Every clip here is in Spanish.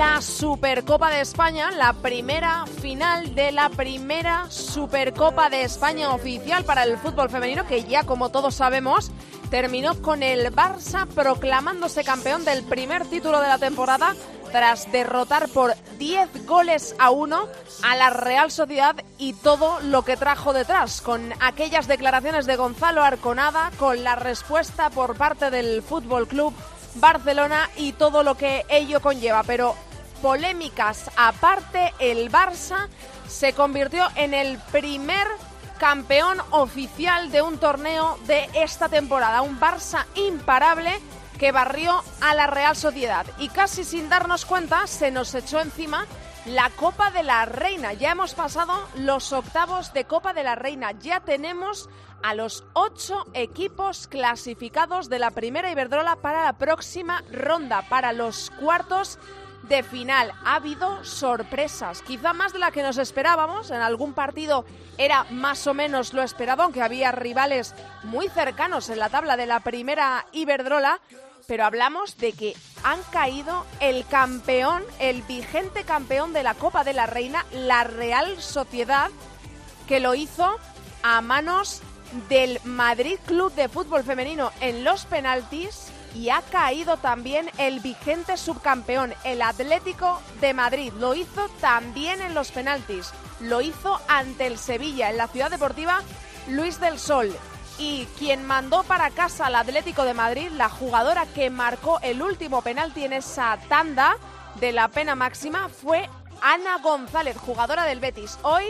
la Supercopa de España, la primera final de la primera Supercopa de España oficial para el fútbol femenino, que ya como todos sabemos terminó con el Barça proclamándose campeón del primer título de la temporada tras derrotar por 10 goles a 1 a la Real Sociedad y todo lo que trajo detrás, con aquellas declaraciones de Gonzalo Arconada, con la respuesta por parte del Fútbol Club Barcelona y todo lo que ello conlleva. Pero polémicas aparte, el Barça se convirtió en el primer campeón oficial de un torneo de esta temporada. Un Barça imparable que barrió a la Real Sociedad. Y casi sin darnos cuenta se nos echó encima la Copa de la Reina. Ya hemos pasado los octavos de Copa de la Reina. Ya tenemos a los ocho equipos clasificados de la primera Iberdrola para la próxima ronda, para los cuartos de final. Ha habido sorpresas, quizá más de la que nos esperábamos. En algún partido era más o menos lo esperado, aunque había rivales muy cercanos en la tabla de la primera Iberdrola. Pero hablamos de que han caído el campeón, el vigente campeón de la Copa de la Reina, la Real Sociedad, que lo hizo a manos del Madrid Club de Fútbol Femenino en los penaltis y ha caído también el vigente subcampeón, el Atlético de Madrid. Lo hizo también en los penaltis. Lo hizo ante el Sevilla, en la ciudad deportiva Luis del Sol. Y quien mandó para casa al Atlético de Madrid, la jugadora que marcó el último penalti en esa tanda de la pena máxima, fue Ana González, jugadora del Betis. Hoy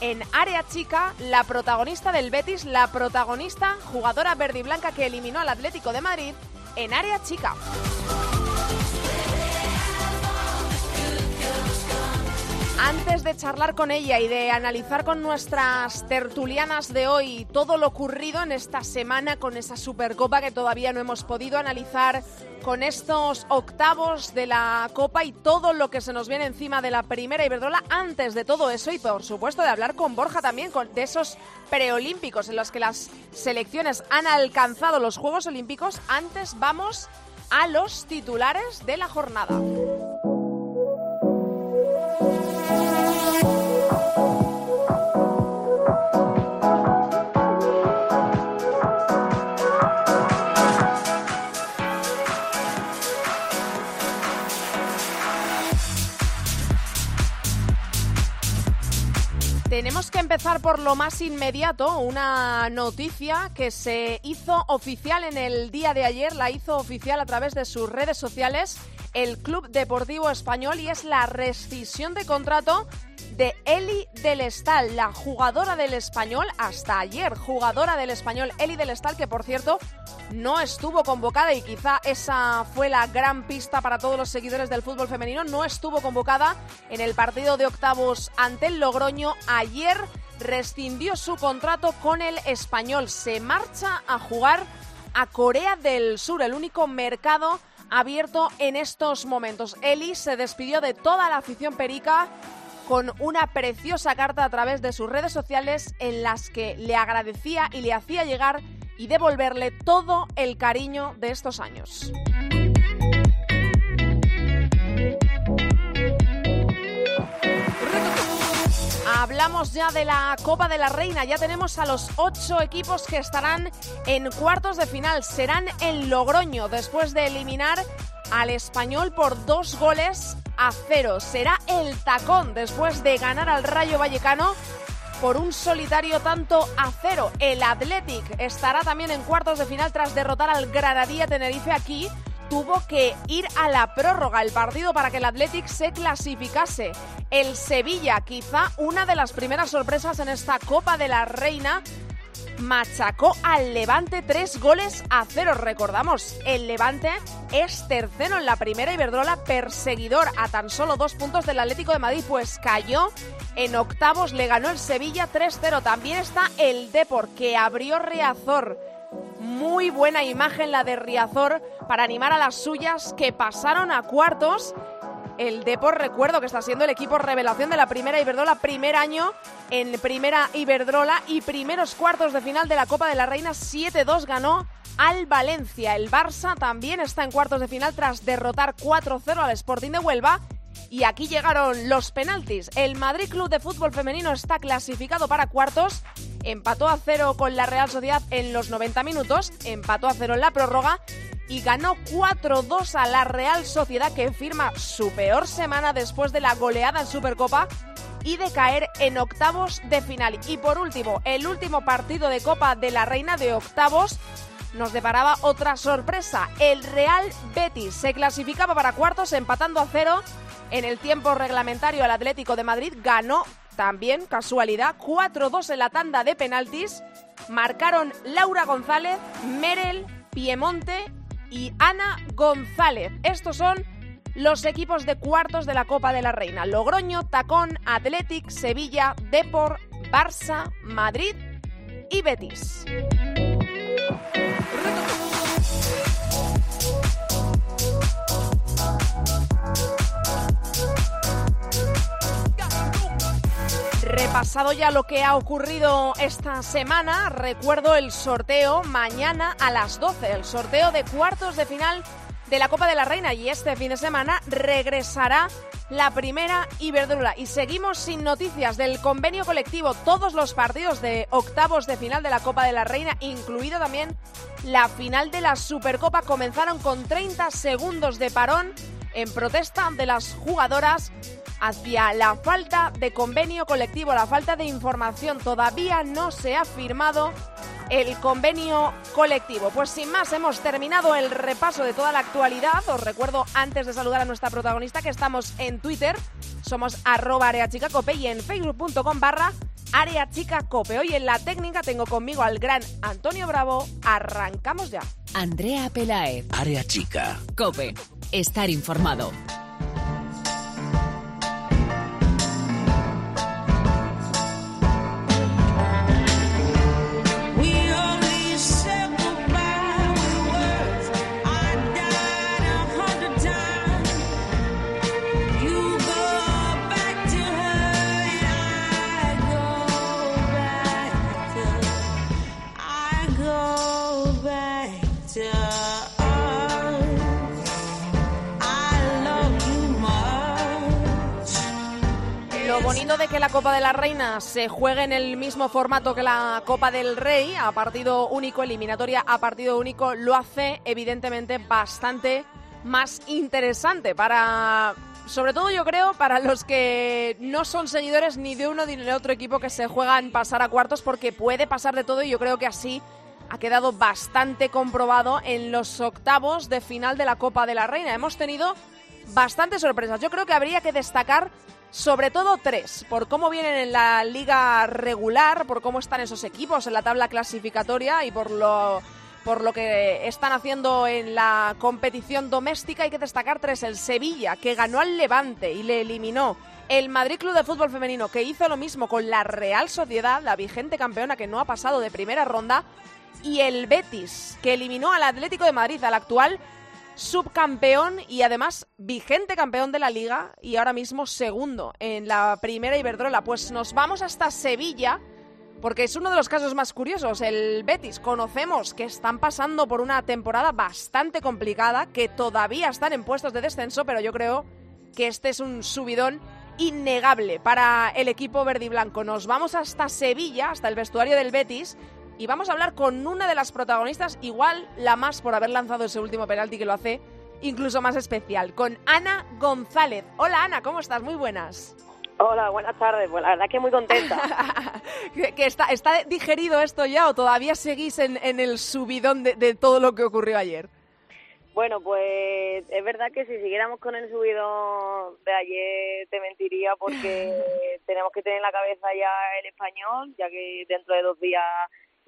en área chica, la protagonista del Betis, la protagonista, jugadora verde y blanca que eliminó al Atlético de Madrid, en área chica. Antes de charlar con ella y de analizar con nuestras tertulianas de hoy todo lo ocurrido en esta semana con esa Supercopa que todavía no hemos podido analizar, con estos octavos de la Copa y todo lo que se nos viene encima de la primera Iberdrola, antes de todo eso y por supuesto de hablar con Borja también de esos preolímpicos en los que las selecciones han alcanzado los Juegos Olímpicos, antes vamos a los titulares de la jornada. Tenemos que empezar por lo más inmediato, una noticia que se hizo oficial en el día de ayer, la hizo oficial a través de sus redes sociales el Club Deportivo Español y es la rescisión de contrato de Eli del Estal, la jugadora del Español hasta ayer, jugadora del Español Eli del Estal que por cierto no estuvo convocada y quizá esa fue la gran pista para todos los seguidores del fútbol femenino, no estuvo convocada en el partido de octavos ante el Logroño ayer rescindió su contrato con el Español, se marcha a jugar a Corea del Sur, el único mercado abierto en estos momentos. Eli se despidió de toda la afición perica con una preciosa carta a través de sus redes sociales en las que le agradecía y le hacía llegar y devolverle todo el cariño de estos años. Hablamos ya de la Copa de la Reina, ya tenemos a los ocho equipos que estarán en cuartos de final, serán en Logroño después de eliminar al español por dos goles a cero. Será el tacón después de ganar al Rayo Vallecano por un solitario tanto a cero. El Athletic estará también en cuartos de final tras derrotar al Granadilla Tenerife aquí. Tuvo que ir a la prórroga el partido para que el Athletic se clasificase. El Sevilla, quizá una de las primeras sorpresas en esta Copa de la Reina, machacó al Levante tres goles a cero. Recordamos, el Levante es tercero en la primera Iberdrola, perseguidor a tan solo dos puntos del Atlético de Madrid, pues cayó en octavos, le ganó el Sevilla 3-0. También está el Depor, que abrió Riazor. Muy buena imagen la de Riazor para animar a las suyas que pasaron a cuartos el Depor, recuerdo que está siendo el equipo revelación de la primera Iberdrola, primer año en primera Iberdrola y primeros cuartos de final de la Copa de la Reina, 7-2 ganó al Valencia. El Barça también está en cuartos de final tras derrotar 4-0 al Sporting de Huelva. Y aquí llegaron los penaltis. El Madrid Club de Fútbol Femenino está clasificado para cuartos. Empató a cero con la Real Sociedad en los 90 minutos. Empató a cero en la prórroga y ganó 4-2 a la Real Sociedad que firma su peor semana después de la goleada en Supercopa y de caer en octavos de final. Y por último, el último partido de Copa de la Reina de octavos nos deparaba otra sorpresa. El Real Betis se clasificaba para cuartos empatando a cero en el tiempo reglamentario al Atlético de Madrid. Ganó también, casualidad, 4-2 en la tanda de penaltis. Marcaron Laura González, Merel, Piemonte y Ana González. Estos son los equipos de cuartos de la Copa de la Reina. Logroño, Tacón, Athletic, Sevilla, Depor, Barça, Madrid y Betis. Repasado ya lo que ha ocurrido esta semana, recuerdo el sorteo mañana a las 12, el sorteo de cuartos de final de la Copa de la Reina y este fin de semana regresará la primera Iberdrola. Y seguimos sin noticias del convenio colectivo. Todos los partidos de octavos de final de la Copa de la Reina, incluido también la final de la Supercopa, comenzaron con 30 segundos de parón en protesta de las jugadoras hacia la falta de convenio colectivo, la falta de información. Todavía no se ha firmado el convenio colectivo. Pues sin más, hemos terminado el repaso de toda la actualidad. Os recuerdo antes de saludar a nuestra protagonista que estamos en Twitter, somos arroba areachicacope y en facebook.com barra areachicacope. Hoy en la técnica tengo conmigo al gran Antonio Bravo. Arrancamos ya. Andrea Pelaez. Área chica. Cope. Estar informado. De que la Copa de la Reina se juegue en el mismo formato que la Copa del Rey, a partido único, eliminatoria a partido único, lo hace evidentemente bastante más interesante para, sobre todo yo creo, para los que no son seguidores ni de uno ni de otro equipo que se juegan pasar a cuartos, porque puede pasar de todo y yo creo que así ha quedado bastante comprobado en los octavos de final de la Copa de la Reina. Hemos tenido bastantes sorpresas. Yo creo que habría que destacar sobre todo tres, por cómo vienen en la liga regular, por cómo están esos equipos en la tabla clasificatoria y por lo por lo que están haciendo en la competición doméstica. Hay que destacar tres, el Sevilla que ganó al Levante y le eliminó el Madrid Club de Fútbol Femenino que hizo lo mismo con la Real Sociedad, la vigente campeona que no ha pasado de primera ronda, y el Betis que eliminó al Atlético de Madrid, al actual subcampeón y además vigente campeón de la liga y ahora mismo segundo en la primera Iberdrola. Pues nos vamos hasta Sevilla porque es uno de los casos más curiosos. El Betis, conocemos que están pasando por una temporada bastante complicada, que todavía están en puestos de descenso, pero yo creo que este es un subidón innegable para el equipo verde y blanco. Nos vamos hasta Sevilla, hasta el vestuario del Betis, y vamos a hablar con una de las protagonistas, igual la más por haber lanzado ese último penalti que lo hace incluso más especial, con Ana González. Hola Ana, ¿cómo estás? Muy buenas. Hola, buenas tardes. Pues la verdad que muy contenta. ¿Que, está, ¿Está digerido esto ya o todavía seguís en, el subidón de, todo lo que ocurrió ayer? Bueno, pues es verdad que si siguiéramos con el subidón de ayer te mentiría porque tenemos que tener en la cabeza ya el español, ya que dentro de dos días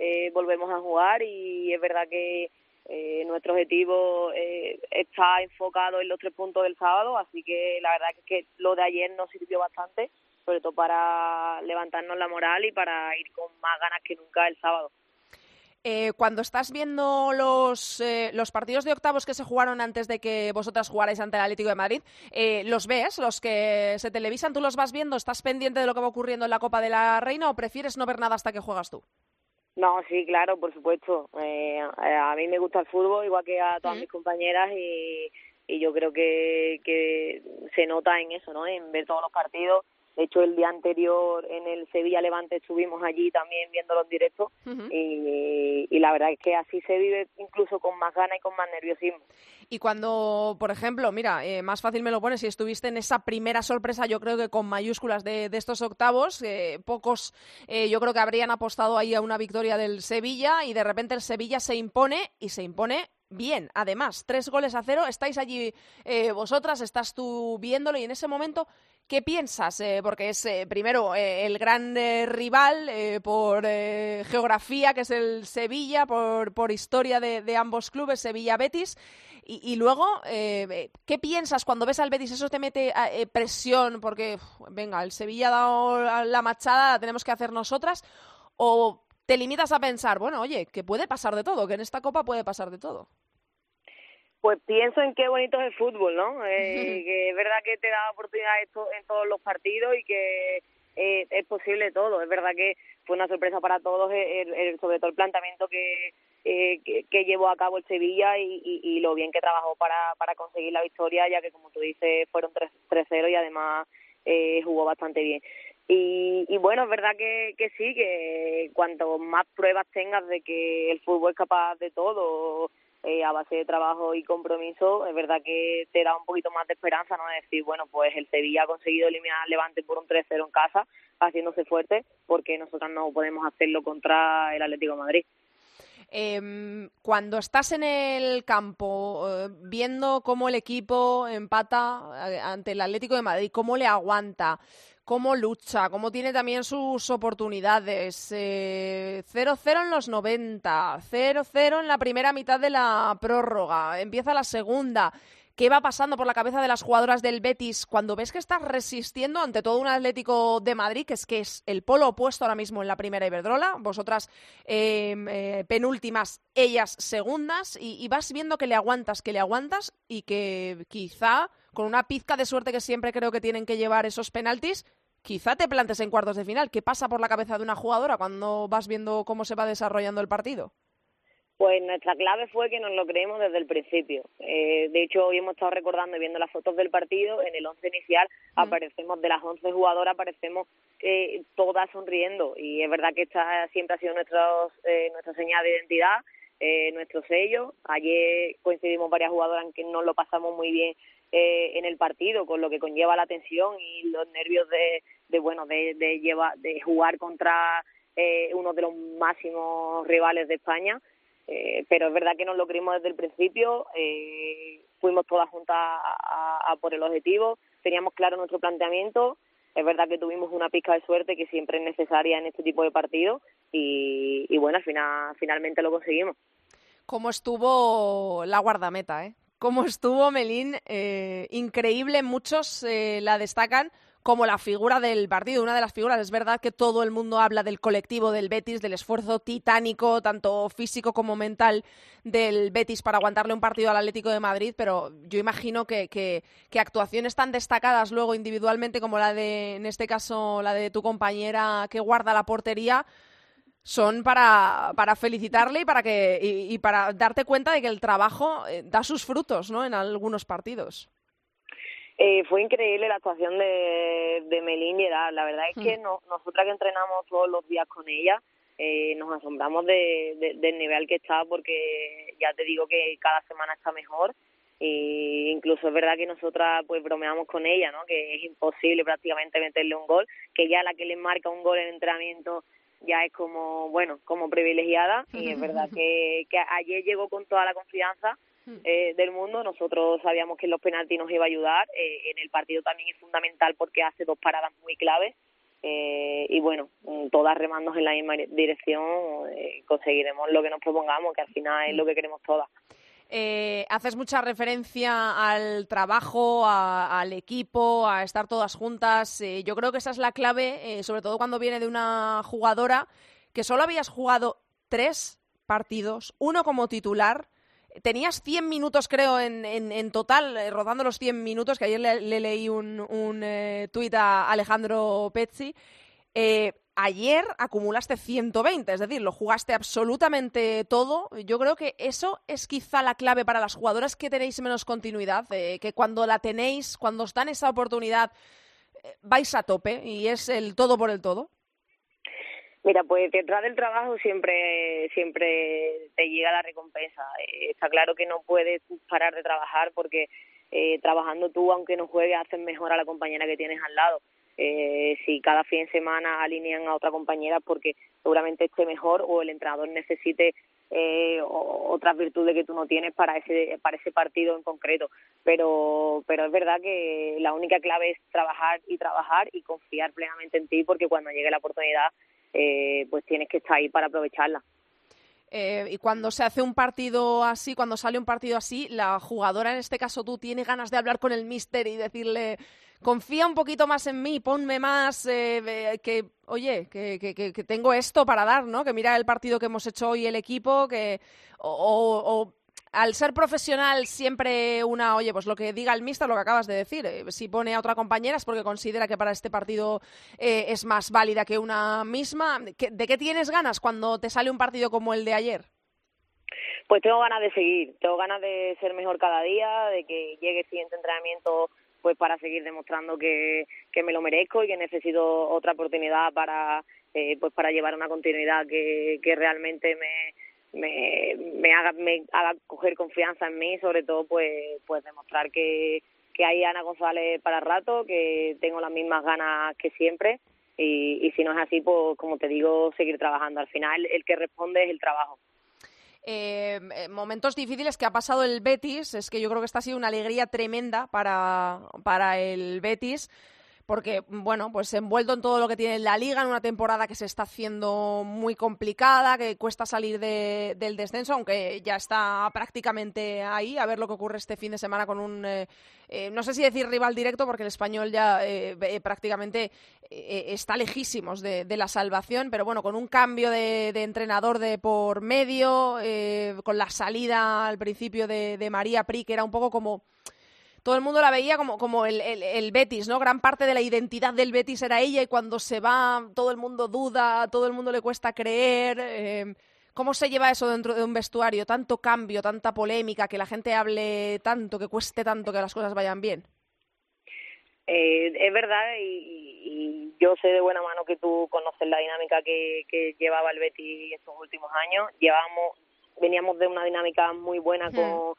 eh, volvemos a jugar y es verdad que eh, nuestro objetivo eh, está enfocado en los tres puntos del sábado, así que la verdad es que lo de ayer nos sirvió bastante, sobre todo para levantarnos la moral y para ir con más ganas que nunca el sábado. Eh, cuando estás viendo los, eh, los partidos de octavos que se jugaron antes de que vosotras jugarais ante el Atlético de Madrid, eh, ¿los ves? ¿Los que se televisan? ¿Tú los vas viendo? ¿Estás pendiente de lo que va ocurriendo en la Copa de la Reina o prefieres no ver nada hasta que juegas tú? No, sí, claro, por supuesto. a mí me gusta el fútbol, igual que a todas mis compañeras, y, y yo creo que, que se nota en eso, ¿no? En ver todos los partidos de hecho, el día anterior en el Sevilla Levante estuvimos allí también viéndolo en directo y, y, la verdad es que así se vive incluso con más ganas y con más nerviosismo. Y cuando, por ejemplo, mira, eh, más fácil me lo pones, si estuviste en esa primera sorpresa, yo creo que con mayúsculas de, de estos octavos, eh, pocos eh, yo creo que habrían apostado ahí a una victoria del Sevilla y de repente el Sevilla se impone y se impone bien. Además, tres goles a cero, estáis allí eh, vosotras, estás tú viéndolo y en ese momento, ¿qué piensas? Eh, porque es eh, primero el gran rival por geografía, que es el Sevilla, por, historia de, ambos clubes, Sevilla-Betis. Y, luego, ¿qué piensas cuando ves al Betis? ¿Eso te mete presión? Porque, venga, el Sevilla ha dado la machada, la tenemos que hacer nosotras. ¿O te limitas a pensar, bueno, oye, que puede pasar de todo, que en esta copa puede pasar de todo. Pues pienso en qué bonito es el fútbol, ¿no? Eh, que es verdad que te da oportunidad esto en todos los partidos y que eh, es posible todo. Es verdad que fue una sorpresa para todos, sobre todo el planteamiento que, eh, que, llevó a cabo el Sevilla y, y, lo bien que trabajó para, para conseguir la victoria, ya que como tú dices fueron 3-0 y además eh, jugó bastante bien. Y, y, bueno, es verdad que, que sí, que cuanto más pruebas tengas de que el fútbol es capaz de todo, eh, a base de trabajo y compromiso, es verdad que te da un poquito más de esperanza, ¿no? Es decir, bueno, pues el Sevilla ha conseguido eliminar al Levante por un 3-0 en casa, haciéndose fuerte, porque nosotros no podemos hacerlo contra el Atlético de Madrid. Eh, cuando estás en el campo eh, viendo cómo el equipo empata eh, ante el Atlético de Madrid, cómo le aguanta, cómo lucha, cómo tiene también sus oportunidades. 0-0 eh, en los 90, 0-0 en la primera mitad de la prórroga, empieza la segunda. ¿Qué va pasando por la cabeza de las jugadoras del Betis cuando ves que estás resistiendo ante todo un Atlético de Madrid, que es que es el polo opuesto ahora mismo en la primera Iberdrola? Vosotras em, eh, penúltimas, ellas segundas, y, y, vas viendo que le aguantas, que le aguantas y que quizá con una pizca de suerte que siempre creo que tienen que llevar esos penaltis, quizá te plantes en cuartos de final. ¿Qué pasa por la cabeza de una jugadora cuando vas viendo cómo se va desarrollando el partido? Pues nuestra clave fue que nos lo creemos desde el principio. Eh, de hecho, hoy hemos estado recordando y viendo las fotos del partido. En el once inicial aparecemos, de las once jugadoras, aparecemos eh, todas sonriendo. Y es verdad que esta siempre ha sido nuestro, eh, nuestra señal de identidad, eh, nuestro sello. Ayer coincidimos varias jugadoras en que nos lo pasamos muy bien eh, en el partido, con lo que conlleva la tensión y los nervios de, de bueno, de, de, llevar, de jugar contra eh, uno de los máximos rivales de España. Eh, pero es verdad que nos lo creímos desde el principio, eh, fuimos todas juntas a, a, por el objetivo, teníamos claro nuestro planteamiento, es verdad que tuvimos una pizca de suerte que siempre es necesaria en este tipo de partidos y, y bueno, al final, finalmente lo conseguimos. ¿Cómo estuvo la guardameta, eh? Cómo estuvo Melín, eh, increíble, muchos eh, la destacan como la figura del partido, una de las figuras. Es verdad que todo el mundo habla del colectivo del Betis, del esfuerzo titánico, tanto físico como mental, del Betis para aguantarle un partido al Atlético de Madrid, pero yo imagino que, que, que actuaciones tan destacadas luego individualmente como la de, en este caso, la de tu compañera que guarda la portería, son para, para felicitarle y para que y, para darte cuenta de que el trabajo eh, da sus frutos ¿no? en algunos partidos. Eh, fue increíble la actuación de, de Melín La verdad es que mm. no, nosotras que entrenamos todos los días con ella, eh, nos asombramos de, del nivel que está porque ya te digo que cada semana está mejor e incluso es verdad que nosotras pues bromeamos con ella, ¿no? Que es imposible prácticamente meterle un gol, que ya la que le marca un gol en entrenamiento ya es como, bueno, como privilegiada y es verdad que, que ayer llegó con toda la confianza hmm. eh, del mundo. Nosotros sabíamos que en los penaltis nos iba a ayudar. Eh, en el partido también es fundamental porque hace dos paradas muy claves. eh, y bueno, todas remando en la misma dirección eh, conseguiremos lo que nos propongamos, que al final es lo que queremos todas. Eh, haces mucha referencia al trabajo, al equipo, a estar todas juntas. Eh, yo creo que esa es la clave, eh, sobre todo cuando viene de una jugadora que solo habías jugado tres partidos, uno como titular. Tenías 100 minutos, creo, en, total, rodando los 100 minutos, que ayer le, leí un, un tuit a Alejandro Pezzi ayer acumulaste 120, es decir, lo jugaste absolutamente todo. Yo creo que eso es quizá la clave para las jugadoras que tenéis menos continuidad, eh, que cuando la tenéis, cuando os dan esa oportunidad, eh, vais a tope y es el todo por el todo. Mira, pues detrás del trabajo siempre siempre te llega la recompensa. Eh, está claro que no puedes parar de trabajar porque trabajando tú, aunque no juegues, haces mejor a la compañera que tienes al lado eh, si cada fin de semana alinean a otra compañera porque seguramente esté mejor o el entrenador necesite eh, otras virtudes que tú no tienes para ese para ese partido en concreto. Pero pero es verdad que la única clave es trabajar y trabajar y confiar plenamente en ti porque cuando llegue la oportunidad eh, pues tienes que estar ahí para aprovecharla. Eh, y cuando se hace un partido así, cuando sale un partido así, la jugadora, en este caso tú, tiene ganas de hablar con el mister y decirle, confía un poquito más en mí, ponme más, eh, que, oye, que, que, tengo esto para dar, ¿no? Que mira el partido que hemos hecho hoy el equipo, que, o, al ser profesional siempre una, oye, pues lo que diga el mister, lo que acabas de decir, eh, si pone a otra compañera es porque considera que para este partido eh, es más válida que una misma. ¿De qué tienes ganas cuando te sale un partido como el de ayer? Pues tengo ganas de seguir, tengo ganas de ser mejor cada día, de que llegue el siguiente entrenamiento pues para seguir demostrando que, que me lo merezco y que necesito otra oportunidad para eh, pues para llevar una continuidad que, que realmente me, me, me haga me haga coger confianza en mí sobre todo pues pues demostrar que, que hay Ana González para rato que tengo las mismas ganas que siempre. Y, y si no es así pues como te digo seguir trabajando. Al final el que responde es el trabajo eh, momentos difíciles que ha pasado el Betis, es que yo creo que esta ha sido una alegría tremenda para, para el Betis porque, bueno, pues envuelto en todo lo que tiene la liga, en una temporada que se está haciendo muy complicada, que cuesta salir del descenso, aunque ya está prácticamente ahí, a ver lo que ocurre este fin de semana con un, eh, eh, no sé si decir rival directo, porque el español ya eh, prácticamente está lejísimos de, la salvación, pero bueno, con un cambio de, entrenador de por medio, con la salida al principio de, de María Pri, que era un poco como todo el mundo la veía como, como el, el, Betis, ¿no? Gran parte de la identidad del Betis era ella y cuando se va todo el mundo duda, todo el mundo le cuesta creer. Eh, ¿Cómo se lleva eso dentro de un vestuario? Tanto cambio, tanta polémica, que la gente hable tanto, que cueste tanto que las cosas vayan bien. Eh, es verdad y, yo sé de buena mano que tú conoces la dinámica que, que llevaba el Betis estos últimos años. Llevamos, veníamos de una dinámica muy buena con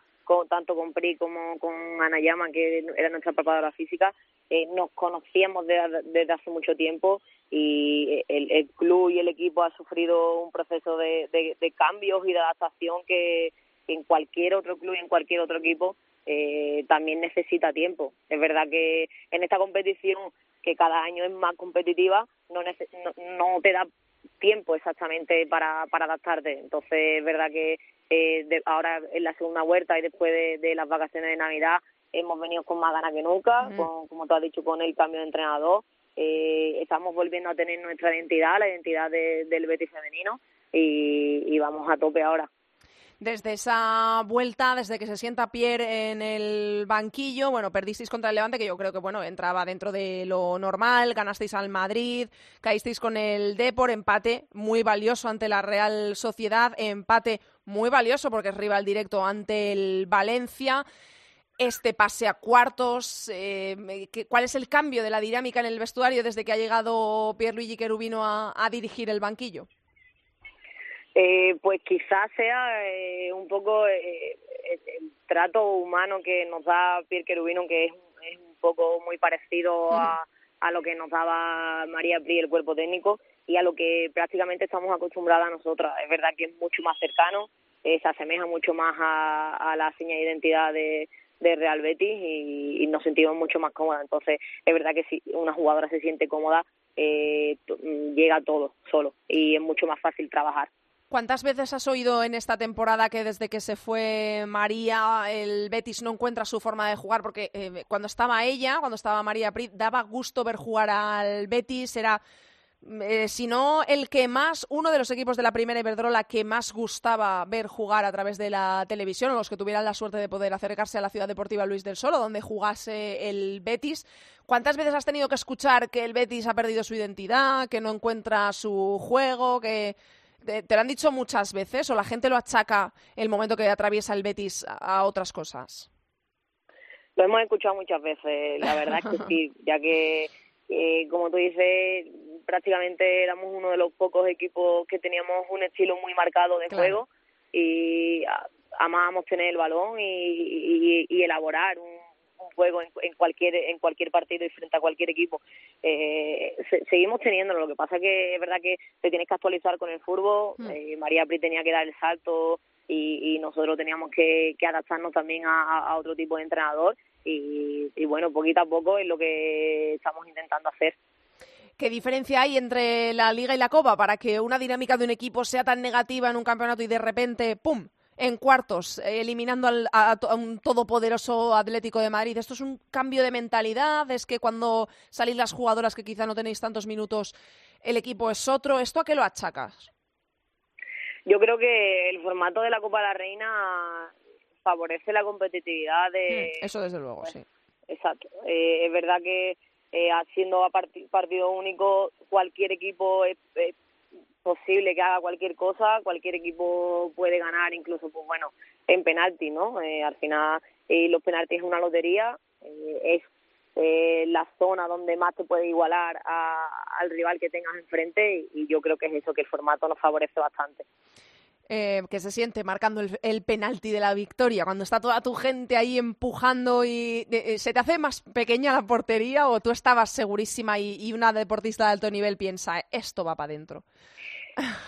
tanto con Pri como con Anayama, que era nuestra preparadora física, eh, nos conocíamos desde hace mucho tiempo y el, club y el equipo ha sufrido un proceso de, cambios y de adaptación que, en cualquier otro club y en cualquier otro equipo eh, también necesita tiempo. Es verdad que en esta competición, que cada año es más competitiva, no, no, te da tiempo exactamente para, para adaptarte. Entonces, es verdad que eh, ahora en la segunda vuelta y después de, las vacaciones de Navidad hemos venido con más ganas que nunca, como tú has dicho, con el cambio de entrenador. Eh, estamos volviendo a tener nuestra identidad, la identidad del Betis femenino y vamos a tope ahora desde esa vuelta, desde que se sienta Pierre en el banquillo, bueno, perdisteis contra el Levante, que yo creo que, bueno, entraba dentro de lo normal, ganasteis al Madrid, caísteis con el Depor, empate muy valioso ante la Real Sociedad, empate muy valioso porque es rival directo ante el Valencia este pase a cuartos? Eh, ¿Cuál es el cambio de la dinámica en el vestuario desde que ha llegado Pierluigi Cherubino a dirigir el banquillo? Eh, pues quizás sea eh, un poco eh, el, trato humano que nos da Pierre Querubino, que es, un poco muy parecido a, a, lo que nos daba María Pri, el cuerpo técnico, y a lo que prácticamente estamos acostumbradas nosotras. Es verdad que es mucho más cercano, se asemeja mucho más a, a la seña de identidad de, de Real Betis y, nos sentimos mucho más cómodas. Entonces, es verdad que si una jugadora se siente cómoda, eh, mm, llega todo solo y es mucho más fácil trabajar. ¿Cuántas veces has oído en esta temporada que desde que se fue María el Betis no encuentra su forma de jugar? Porque eh, cuando estaba ella, cuando estaba María Prit, daba gusto ver jugar al Betis, era eh, si no el que más, uno de los equipos de la primera Iberdrola que más gustaba ver jugar a través de la televisión, o los que tuvieran la suerte de poder acercarse a la ciudad deportiva Luis del Sol, donde jugase el Betis. ¿Cuántas veces has tenido que escuchar que el Betis ha perdido su identidad, que no encuentra su juego, que ¿Te, lo han dicho muchas veces o la gente lo achaca el momento que atraviesa el Betis a, otras cosas? Lo hemos escuchado muchas veces, la verdad es que sí, ya que, como tú dices, prácticamente éramos uno de los pocos equipos que teníamos un estilo muy marcado de juego y amábamos tener el balón y, y elaborar un, juego en, cualquier en cualquier partido y frente a cualquier equipo. Eh, seguimos teniéndolo, lo que pasa que es verdad que te tienes que actualizar con el fútbol, hmm. eh, María Pri tenía que dar el salto y, nosotros teníamos que, adaptarnos también a, otro tipo de entrenador y, y bueno, poquito a poco es lo que estamos intentando hacer. ¿Qué diferencia hay entre la Liga y la Copa para que una dinámica de un equipo sea tan negativa en un campeonato y de repente, ¡pum!, en cuartos, eliminando al, a, un todopoderoso Atlético de Madrid. ¿Esto es un cambio de mentalidad? ¿Es que cuando salís las jugadoras que quizá no tenéis tantos minutos, el equipo es otro? ¿Esto a qué lo achacas? Yo creo que el formato de la Copa de la Reina favorece la competitividad de... Mm, eso desde luego, sí. Exacto. Eh, es verdad que eh, siendo a partido único, cualquier equipo es, posible que haga cualquier cosa, cualquier equipo puede ganar, incluso, pues bueno, en penalti, ¿no? Eh, al final, eh, los penaltis es una lotería, eh, es eh, la zona donde más te puede igualar al rival que tengas enfrente y, yo creo que es eso, que el formato nos favorece bastante. Eh, que se siente marcando el, penalti de la victoria, cuando está toda tu gente ahí empujando y se te hace más pequeña la portería o tú estabas segurísima y, y una deportista de alto nivel piensa, esto va para adentro.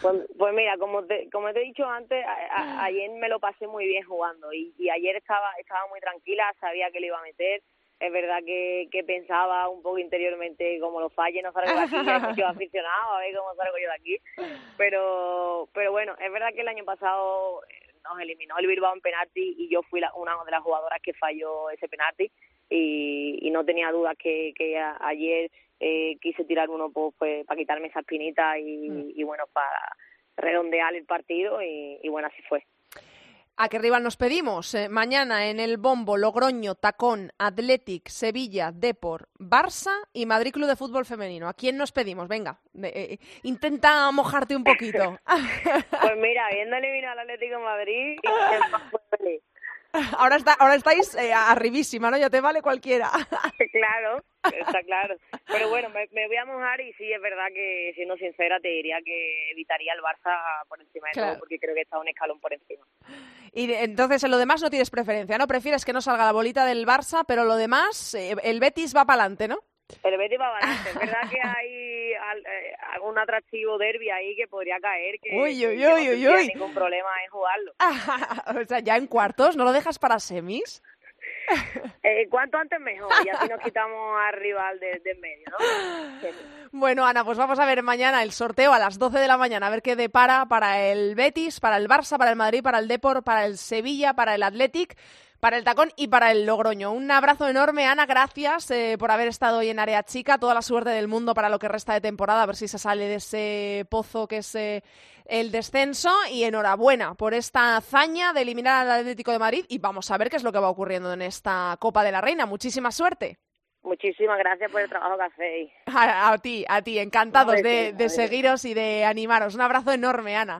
Pues, pues, mira, como te, como te he dicho antes, ayer me lo pasé muy bien jugando y, y ayer estaba, estaba muy tranquila, sabía que lo iba a meter. Es verdad que, que pensaba un poco interiormente, como lo falle, no salgo de aquí, hay muchos aficionados, a ver cómo salgo yo de aquí. Pero, pero bueno, es verdad que el año pasado eh, nos eliminó el Bilbao en penalti y yo fui la, una de las jugadoras que falló ese penalti y, y no tenía dudas que, que ayer eh, quise tirar uno pues, pues, para quitarme esa espinita y, mm. y, bueno, para redondear el partido y, y bueno, así fue. ¿A qué rival nos pedimos? Eh, mañana en el Bombo, Logroño, Tacón, Athletic, Sevilla, Depor, Barça y Madrid Club de Fútbol Femenino. ¿A quién nos pedimos? Venga, eh, intenta mojarte un poquito. pues mira, viendo eliminar al Atlético de Madrid, Ahora, está, ahora estáis eh, arribísima, ¿no? Ya te vale cualquiera. claro, está claro. Pero bueno, me, voy a mojar y sí, es verdad que, siendo sincera, te diría que evitaría el Barça por encima de todo, porque creo que está un escalón por encima. Y entonces en lo demás no tienes preferencia, ¿no? Prefieres que no salga la bolita del Barça, pero lo demás, eh, el Betis va para adelante, ¿no? El Betis va adelante. Es verdad que hay eh, algún atractivo derby ahí que podría caer, que, uy, uy, uy, no ningún problema en jugarlo. o sea, ya en cuartos, ¿no lo dejas para semis? Eh, cuanto antes mejor, y así nos quitamos al rival de, de medio, ¿no? Bueno, Ana, pues vamos a ver mañana el sorteo a las 12 de la mañana, a ver qué depara para el Betis, para el Barça, para el Madrid, para el Depor, para el Sevilla, para el Athletic para el tacón y para el Logroño. Un abrazo enorme, Ana, gracias eh, por haber estado hoy en Área Chica. Toda la suerte del mundo para lo que resta de temporada, a ver si se sale de ese pozo que es eh, el descenso. Y enhorabuena por esta hazaña de eliminar al Atlético de Madrid y vamos a ver qué es lo que va ocurriendo en esta Copa de la Reina. Muchísima suerte. Muchísimas gracias por el trabajo que hacéis. A, ti, a ti, encantados de seguiros y de animaros. Un abrazo enorme, Ana.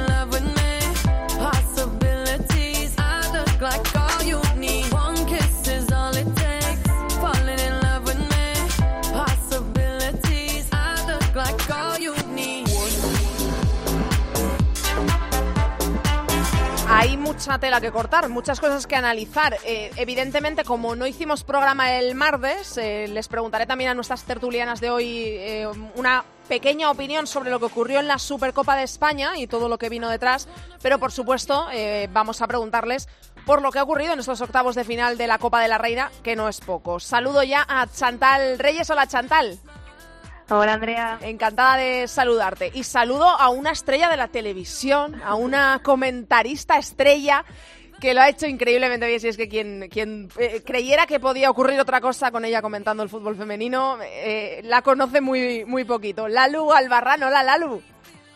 Mucha tela que cortar, muchas cosas que analizar. Eh, evidentemente, como no hicimos programa el martes, eh, les preguntaré también a nuestras tertulianas de hoy eh, una pequeña opinión sobre lo que ocurrió en la Supercopa de España y todo lo que vino detrás, pero por supuesto vamos a preguntarles por lo que ha ocurrido en estos octavos de final de la Copa de la Reina, que no es poco. Saludo ya a Chantal Reyes. Hola Chantal. Hola Andrea. Encantada de saludarte. Y saludo a una estrella de la televisión, a una comentarista estrella que lo ha hecho increíblemente bien. Si es que quien, quien eh, creyera que podía ocurrir otra cosa con ella comentando el fútbol femenino, eh, la conoce muy, muy poquito. Lalu Albarrán, hola Lalu.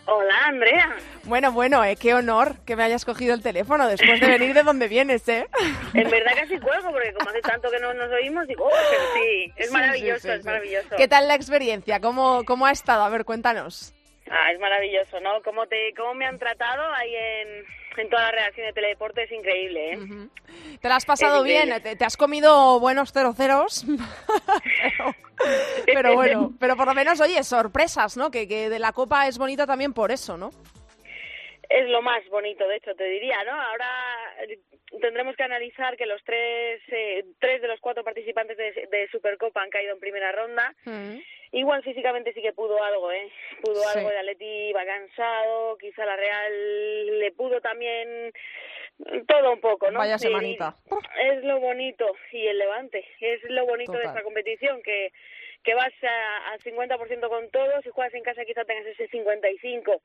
Hola, Andrea. Bueno, bueno, eh, qué honor que me hayas cogido el teléfono después de venir de donde vienes, ¿eh? En verdad casi cuelgo, porque como hace tanto que no nos oímos, digo, oh, sí, es maravilloso, es maravilloso. ¿Qué tal la experiencia? ¿Cómo, ¿Cómo ha estado? A ver, cuéntanos. Ah, es maravilloso, ¿no? Cómo, te, cómo me han tratado ahí en, en toda la redacción de Teledeporte es increíble, ¿eh? ¿Te la has pasado bien? ¿Te, has comido buenos cero ceros? pero, bueno, pero por lo menos, oye, sorpresas, ¿no? Que, que de la Copa es bonita también por eso, ¿no? Es lo más bonito, de hecho, te diría, ¿no? Ahora tendremos que analizar que los tres, eh, tres de los cuatro participantes de, Supercopa han caído en primera ronda. Mm. Igual físicamente sí que pudo algo, ¿eh? Pudo algo, el Atleti va cansado, quizá la Real le pudo también todo un poco, ¿no? Vaya semanita. es lo bonito, y el Levante, es lo bonito de esta competición, que que vas al 50% con todos, si juegas en casa quizá tengas ese 55%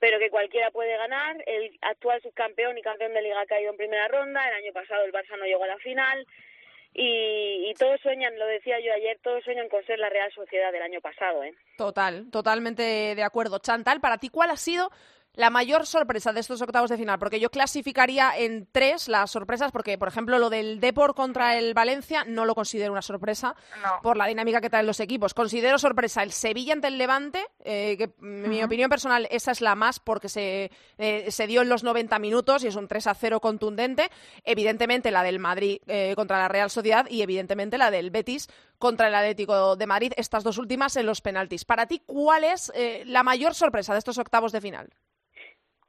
pero que cualquiera puede ganar. El actual subcampeón y campeón de liga ha caído en primera ronda. El año pasado el Barça no llegó a la final. Y, todos sueñan, lo decía yo ayer, todos sueñan con ser la Real Sociedad del año pasado. ¿eh? Total, totalmente de acuerdo. Chantal, para ti, ¿cuál ha sido la mayor sorpresa de estos octavos de final? Porque yo clasificaría en tres las sorpresas, porque, por ejemplo, lo del Depor contra el Valencia no lo considero una sorpresa por la dinámica que traen los equipos. Considero sorpresa el Sevilla ante el Levante, eh, que en mi opinión personal esa es la más porque se, eh, se dio en los 90 minutos y es un 3 a 0 contundente. Evidentemente la del Madrid eh, contra la Real Sociedad y evidentemente la del Betis contra el Atlético de Madrid, estas dos últimas en los penaltis. Para ti, ¿cuál es la mayor sorpresa de estos octavos de final?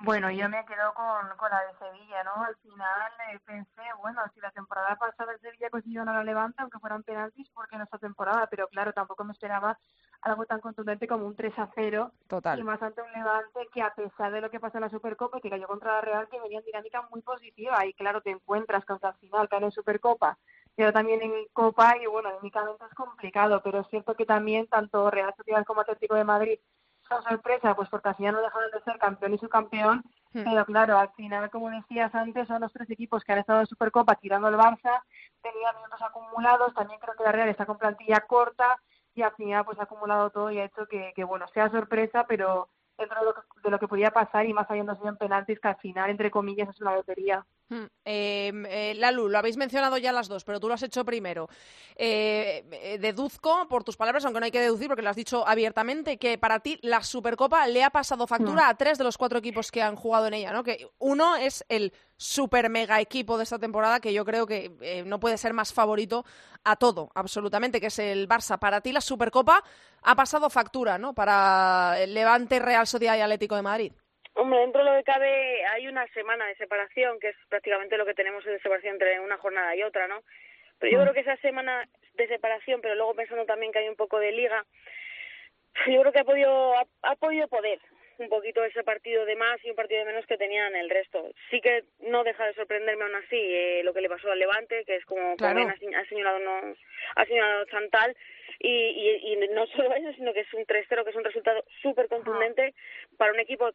Bueno, yo me quedo con, con la de Sevilla, ¿no? Al final eh, pensé, bueno, si la temporada pasada el Sevilla consiguió no la levanta, aunque fueran penaltis, porque no esta temporada? Pero claro, tampoco me esperaba algo tan contundente como un 3 a 0. Total. Y más ante un Levante que a pesar de lo que pasó en la Supercopa, que cayó contra la Real, que venía en dinámica muy positiva. Y claro, te encuentras contra el final, cae en Supercopa, pero también en Copa, y bueno, únicamente es complicado. Pero es cierto que también tanto Real Sociedad como Atlético de Madrid sorpresa, pues porque al final no dejaron de ser campeón y subcampeón, hmm. pero claro, al final, como decías antes, son los tres equipos que han estado en Supercopa tirando el Barça, tenían minutos acumulados, también creo que la Real está con plantilla corta y al final pues ha acumulado todo y ha hecho que, que bueno, sea sorpresa, pero dentro de lo, que, de lo que podía pasar y más habiendo sido en penaltis, que al final, entre comillas, es una lotería. Hmm. Eh, Lalu, lo habéis mencionado ya las dos, pero tú lo has hecho primero. Eh, eh, deduzco, por tus palabras, aunque no hay que deducir porque lo has dicho abiertamente, que para ti la Supercopa le ha pasado factura hmm. a tres de los cuatro equipos que han jugado en ella, ¿no? Que uno es el super mega equipo de esta temporada, que yo creo que eh, no puede ser más favorito a todo, absolutamente, que es el Barça. Para ti la Supercopa ha pasado factura, ¿no? Para el Levante, Real Sociedad y Atlético de Madrid. Hombre, dentro de lo que cabe hay una semana de separación, que es prácticamente lo que tenemos de separación entre una jornada y otra, ¿no? Pero yo mm. creo que esa semana de separación, pero luego pensando también que hay un poco de liga, yo creo que ha podido, ha, podido poder un poquito ese partido de más y un partido de menos que tenían el resto. Sí que no deja de sorprenderme aún así eh, lo que le pasó al Levante, que es como también ha, señalado, no, ha señalado Chantal, y, y, no solo eso, sino que es un 3-0, que es un resultado súper contundente para un equipo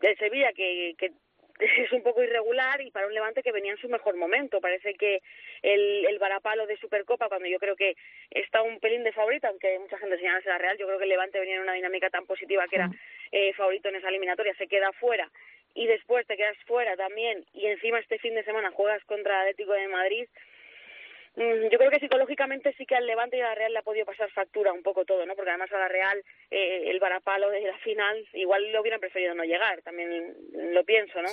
de Sevilla que, que es un poco irregular y para un Levante que venía en su mejor momento. Parece que el, el varapalo de Supercopa, cuando yo creo que está un pelín de favorito, aunque mucha gente señala la Real, yo creo que el Levante venía en una dinámica tan positiva que era eh, favorito en esa eliminatoria, se queda fuera y después te quedas fuera también y encima este fin de semana juegas contra Atlético de Madrid yo creo que psicológicamente sí que al Levante y a la Real le ha podido pasar factura un poco todo, ¿no? Porque además a la Real eh, el varapalo de la final igual lo hubieran preferido no llegar, también lo pienso, ¿no?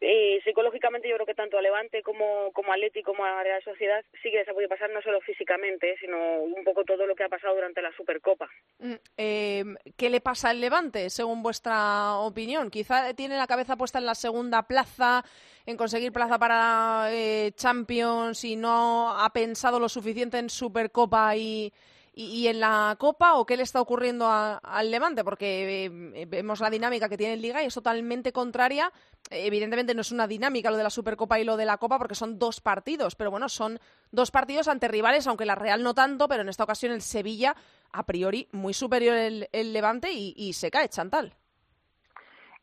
Y psicológicamente yo creo que tanto a Levante como, como a Leti como a Real Sociedad sí que les ha podido pasar no solo físicamente, sino un poco todo lo que ha pasado durante la Supercopa. Mm, eh, ¿Qué le pasa al Levante, según vuestra opinión? Quizá tiene la cabeza puesta en la segunda plaza, en conseguir plaza para eh, Champions y no ha pensado lo suficiente en Supercopa y y, en la Copa o qué le está ocurriendo al Levante, porque eh, vemos la dinámica que tiene en Liga y es totalmente contraria. Evidentemente no es una dinámica lo de la Supercopa y lo de la Copa porque son dos partidos, pero bueno, son dos partidos ante rivales, aunque la Real no tanto, pero en esta ocasión el Sevilla, a priori, muy superior el, el Levante y, se cae Chantal.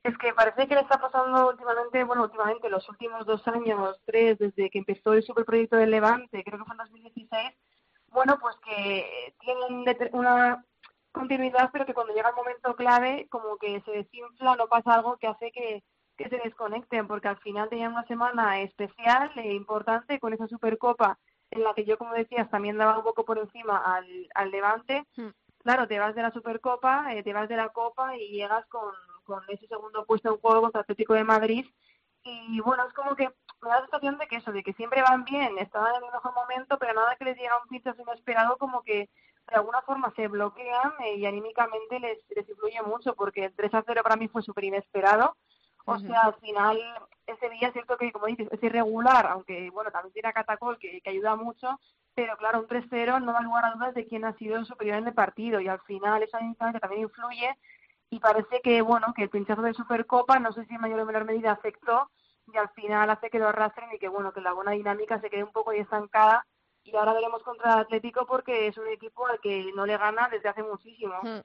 Es que parece que le está pasando últimamente, bueno, últimamente, los últimos dos años, tres, desde que empezó el superproyecto del Levante, creo que fue en 2016, bueno, pues que tienen una continuidad, pero que cuando llega el momento clave, como que se desinfla, no pasa algo que hace que, que se desconecten, porque al final tenían una semana especial e importante con esa Supercopa en la que yo, como decías, también daba un poco por encima al, al Levante. Hmm. Claro, te vas de la Supercopa, eh, te vas de la Copa y llegas con, con ese segundo puesto en juego contra Atlético de Madrid. Y bueno, es como que me da la sensación de que eso, de que siempre van bien, están en el mejor momento, pero nada que les llega un pinchazo inesperado, como que de alguna forma se bloquean eh, y anímicamente les, les influye mucho, porque el 3 a 0 para mí fue súper inesperado. O sea, al final, ese día es cierto que, como dices, es irregular, aunque, bueno, también tiene a Catacol, que, que ayuda mucho, pero claro, un 3-0 no da lugar a dudas de quién ha sido el superior en el partido, y al final esa distancia también influye, y parece que, bueno, que el pinchazo de Supercopa, no sé si en mayor o menor medida afectó, y al final hace que lo arrastren y que bueno que la buena dinámica se quede un poco estancada y ahora veremos contra el Atlético porque es un equipo al que no le gana desde hace muchísimo. Hmm.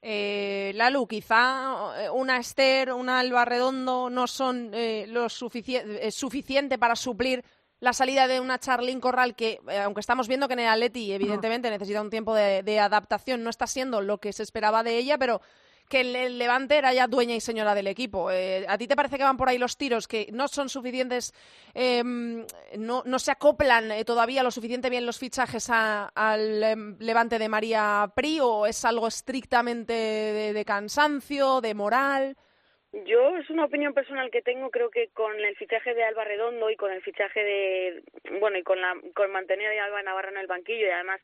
Eh, Lalu, quizá eh, una Esther, una Alba Redondo no son eh, lo eh, suficiente para suplir la salida de una Charlín Corral que, aunque estamos viendo que en el Atleti evidentemente necesita un tiempo de adaptación, no está siendo lo que se esperaba de ella, pero que el Levante era ya dueña y señora del equipo. Eh, ¿A ti te parece que van por ahí los tiros que no son suficientes, em, no, se acoplan eh, todavía lo suficiente bien los fichajes al em, Levante de María Pri o es algo estrictamente de, cansancio, de moral? Yo es una opinión personal que tengo, creo que con el fichaje de Alba Redondo y con el fichaje de, bueno, y con la con mantener a Alba Navarra en el banquillo y además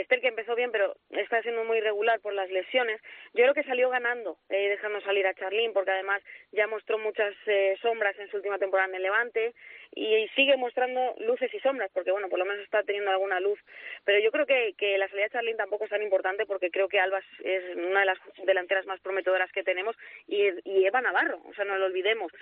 Esther que empezó bien pero está siendo muy irregular por las lesiones, yo creo que salió ganando eh, dejando salir a Charlín porque además ya mostró muchas eh, sombras en su última temporada en el Levante y, sigue mostrando luces y sombras porque bueno, por lo menos está teniendo alguna luz, pero yo creo que, que la salida de Charlín tampoco es tan importante porque creo que Alba es una de las delanteras más prometedoras que tenemos y, y Eva Navarro, o sea, no lo olvidemos.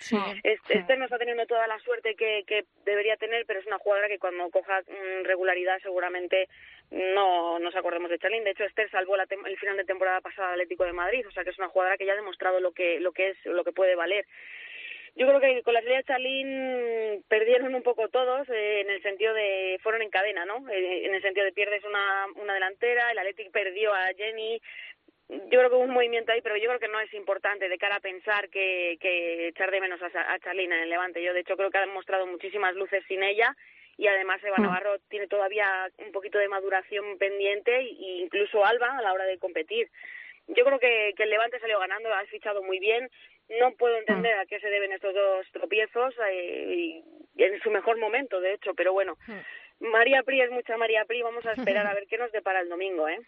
Esther no está teniendo toda la suerte que, que debería tener, pero es una jugadora que cuando coja mm, regularidad seguramente no nos acordemos de Charlín. De hecho, Esther salvó la el final de temporada pasada al Atlético de Madrid, o sea que es una jugadora que ya ha demostrado lo que, lo que es, lo que puede valer. Yo creo que con la salida de Charlín perdieron un poco todos, eh, en el sentido de, fueron en cadena, ¿no? Eh, en el sentido de pierdes una, una delantera, el Atlético perdió a Jenny, yo creo que hubo un movimiento ahí, pero yo creo que no es importante de cara a pensar que, que echar de menos a, a Charlín en el Levante. Yo, de hecho, creo que ha demostrado muchísimas luces sin ella y además Eva mm. Navarro tiene todavía un poquito de maduración pendiente e incluso Alba a la hora de competir. Yo creo que, que el Levante salió ganando, ha fichado muy bien. No puedo entender mm. a qué se deben estos dos tropiezos eh, y en su mejor momento, de hecho, pero bueno. Mm. María Pri es mucha María Pri, vamos a esperar a ver qué nos depara el domingo, ¿eh?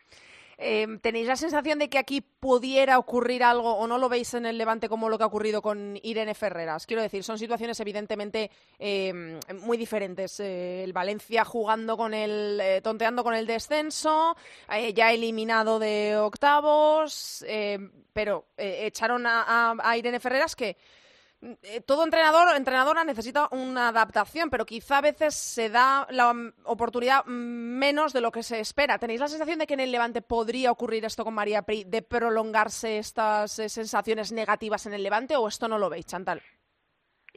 Em, ¿Tenéis la sensación de que aquí pudiera ocurrir algo o no lo veis en el Levante como lo que ha ocurrido con Irene Ferreras? Quiero decir, son situaciones evidentemente em, muy diferentes. Eh, el Valencia jugando con el, eh, tonteando con el descenso, eh, ya eliminado de octavos, em, pero echaron a, a Irene Ferreras que eh, todo entrenador o entrenadora necesita una adaptación, pero quizá a veces se da la oportunidad menos de lo que se espera. ¿Tenéis la sensación de que en el Levante podría ocurrir esto con María Pri, de prolongarse estas eh, sensaciones negativas en el Levante, o esto no lo veis, Chantal?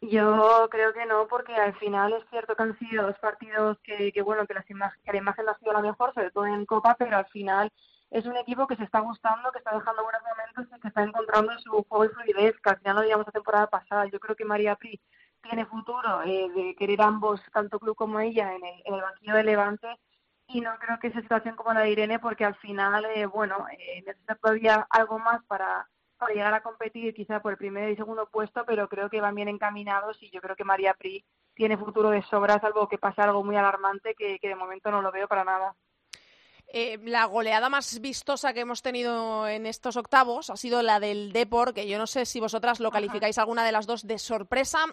Yo creo que no, porque al final es cierto que han sido dos partidos que, bueno, que, las que la imagen no ha sido la mejor, sobre todo en Copa, pero al final es un equipo que se está gustando, que está dejando buenos momentos y que está encontrando su juego y fluidez, que al final lo digamos la temporada pasada. Yo creo que María Pri tiene futuro eh, de querer ambos, tanto club como ella, en el, en el banquillo de Levante. Y no creo que sea situación como la de Irene, porque al final, eh, bueno, eh, necesita todavía algo más para para llegar a competir quizá por el primer y segundo puesto, pero creo que van bien encaminados y yo creo que María Pri tiene futuro de sobra, salvo que pase algo muy alarmante que, que de momento no lo veo para nada. Eh, la goleada más vistosa que hemos tenido en estos octavos ha sido la del Depor, que yo no sé si vosotras lo calificáis alguna de las dos de sorpresa,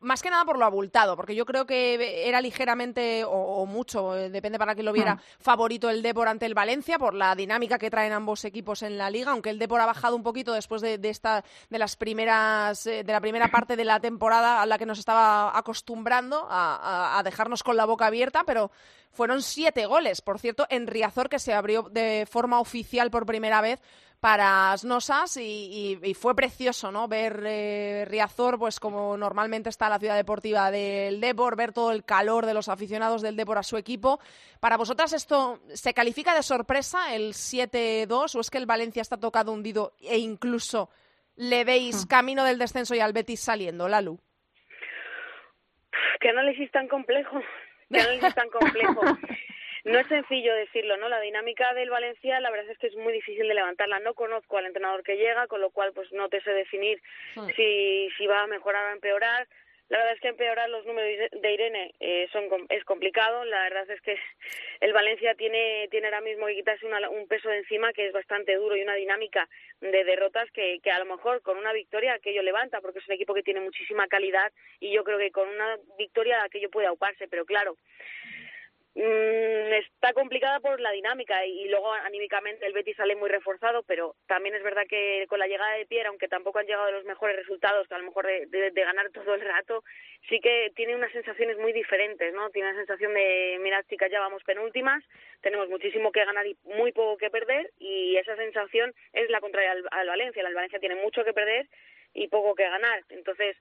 más que nada por lo abultado, porque yo creo que era ligeramente o, mucho, eh, depende para quien lo viera, mm. favorito el Depor ante el Valencia por la dinámica que traen ambos equipos en la liga, aunque el Depor ha bajado un poquito después de, esta de las primeras eh, de la primera parte de la temporada a la que nos estaba acostumbrando a dejarnos con la boca abierta, pero fueron siete goles, por cierto, en Riazor, que se abrió de forma oficial por primera vez para Snosas y, fue precioso no ver eh, Riazor pues como normalmente está la ciudad deportiva del Depor ver todo el calor de los aficionados del Depor a su equipo para vosotras esto se califica de sorpresa el 7-2 o es que el Valencia está tocado hundido e incluso le veis hmm. camino del descenso y al Betis saliendo Lalu qué análisis tan complejo no es tan complejo. No es sencillo decirlo, ¿no? La dinámica del Valencia, la verdad es que es muy difícil de levantarla. No conozco al entrenador que llega, con lo cual, pues no te sé definir hmm. si, si va a mejorar o a empeorar. La verdad es que empeorar los números de Irene eh, son, es complicado. La verdad es que el Valencia tiene, tiene ahora mismo que quitarse un peso de encima que es bastante duro y una dinámica de derrotas que, que a lo mejor con una victoria aquello levanta, porque es un equipo que tiene muchísima calidad y yo creo que con una victoria aquello puede auparse. Pero claro, está complicada por la dinámica y luego anímicamente el Betis sale muy reforzado, pero también es verdad que con la llegada de Pierre, aunque tampoco han llegado los mejores resultados, que a lo mejor de, ganar todo el rato, sí que tiene unas sensaciones muy diferentes, ¿no? Tiene la sensación de, mira chicas, ya vamos penúltimas, tenemos muchísimo que ganar y muy poco que perder y esa sensación es la contraria al, al Valencia. El Valencia tiene mucho que perder y poco que ganar. Entonces,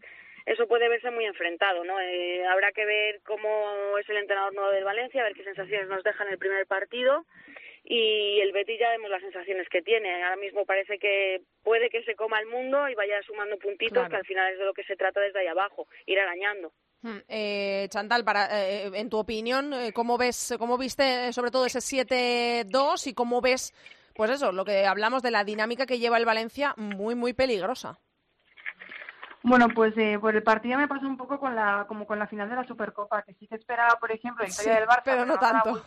eso puede verse muy enfrentado, ¿no? Eh, habrá que ver cómo es el entrenador nuevo del Valencia, a ver qué sensaciones nos deja en el primer partido y el Betis ya vemos las sensaciones que tiene. Ahora mismo parece que puede que se coma el mundo y vaya sumando puntitos, que al final es de lo que se trata desde ahí abajo, ir arañando. Hmm, eh, Chantal, para, eh, en tu opinión, eh, ¿cómo ves, cómo viste sobre todo ese 7-2 y cómo ves, pues eso, lo que hablamos de la dinámica que lleva el Valencia, muy, muy peligrosa? Bueno, pues eh, por el partido me pasó un poco con la, como con la final de la Supercopa, que sí que esperaba, por ejemplo, la historia del Barça, pero no tanto.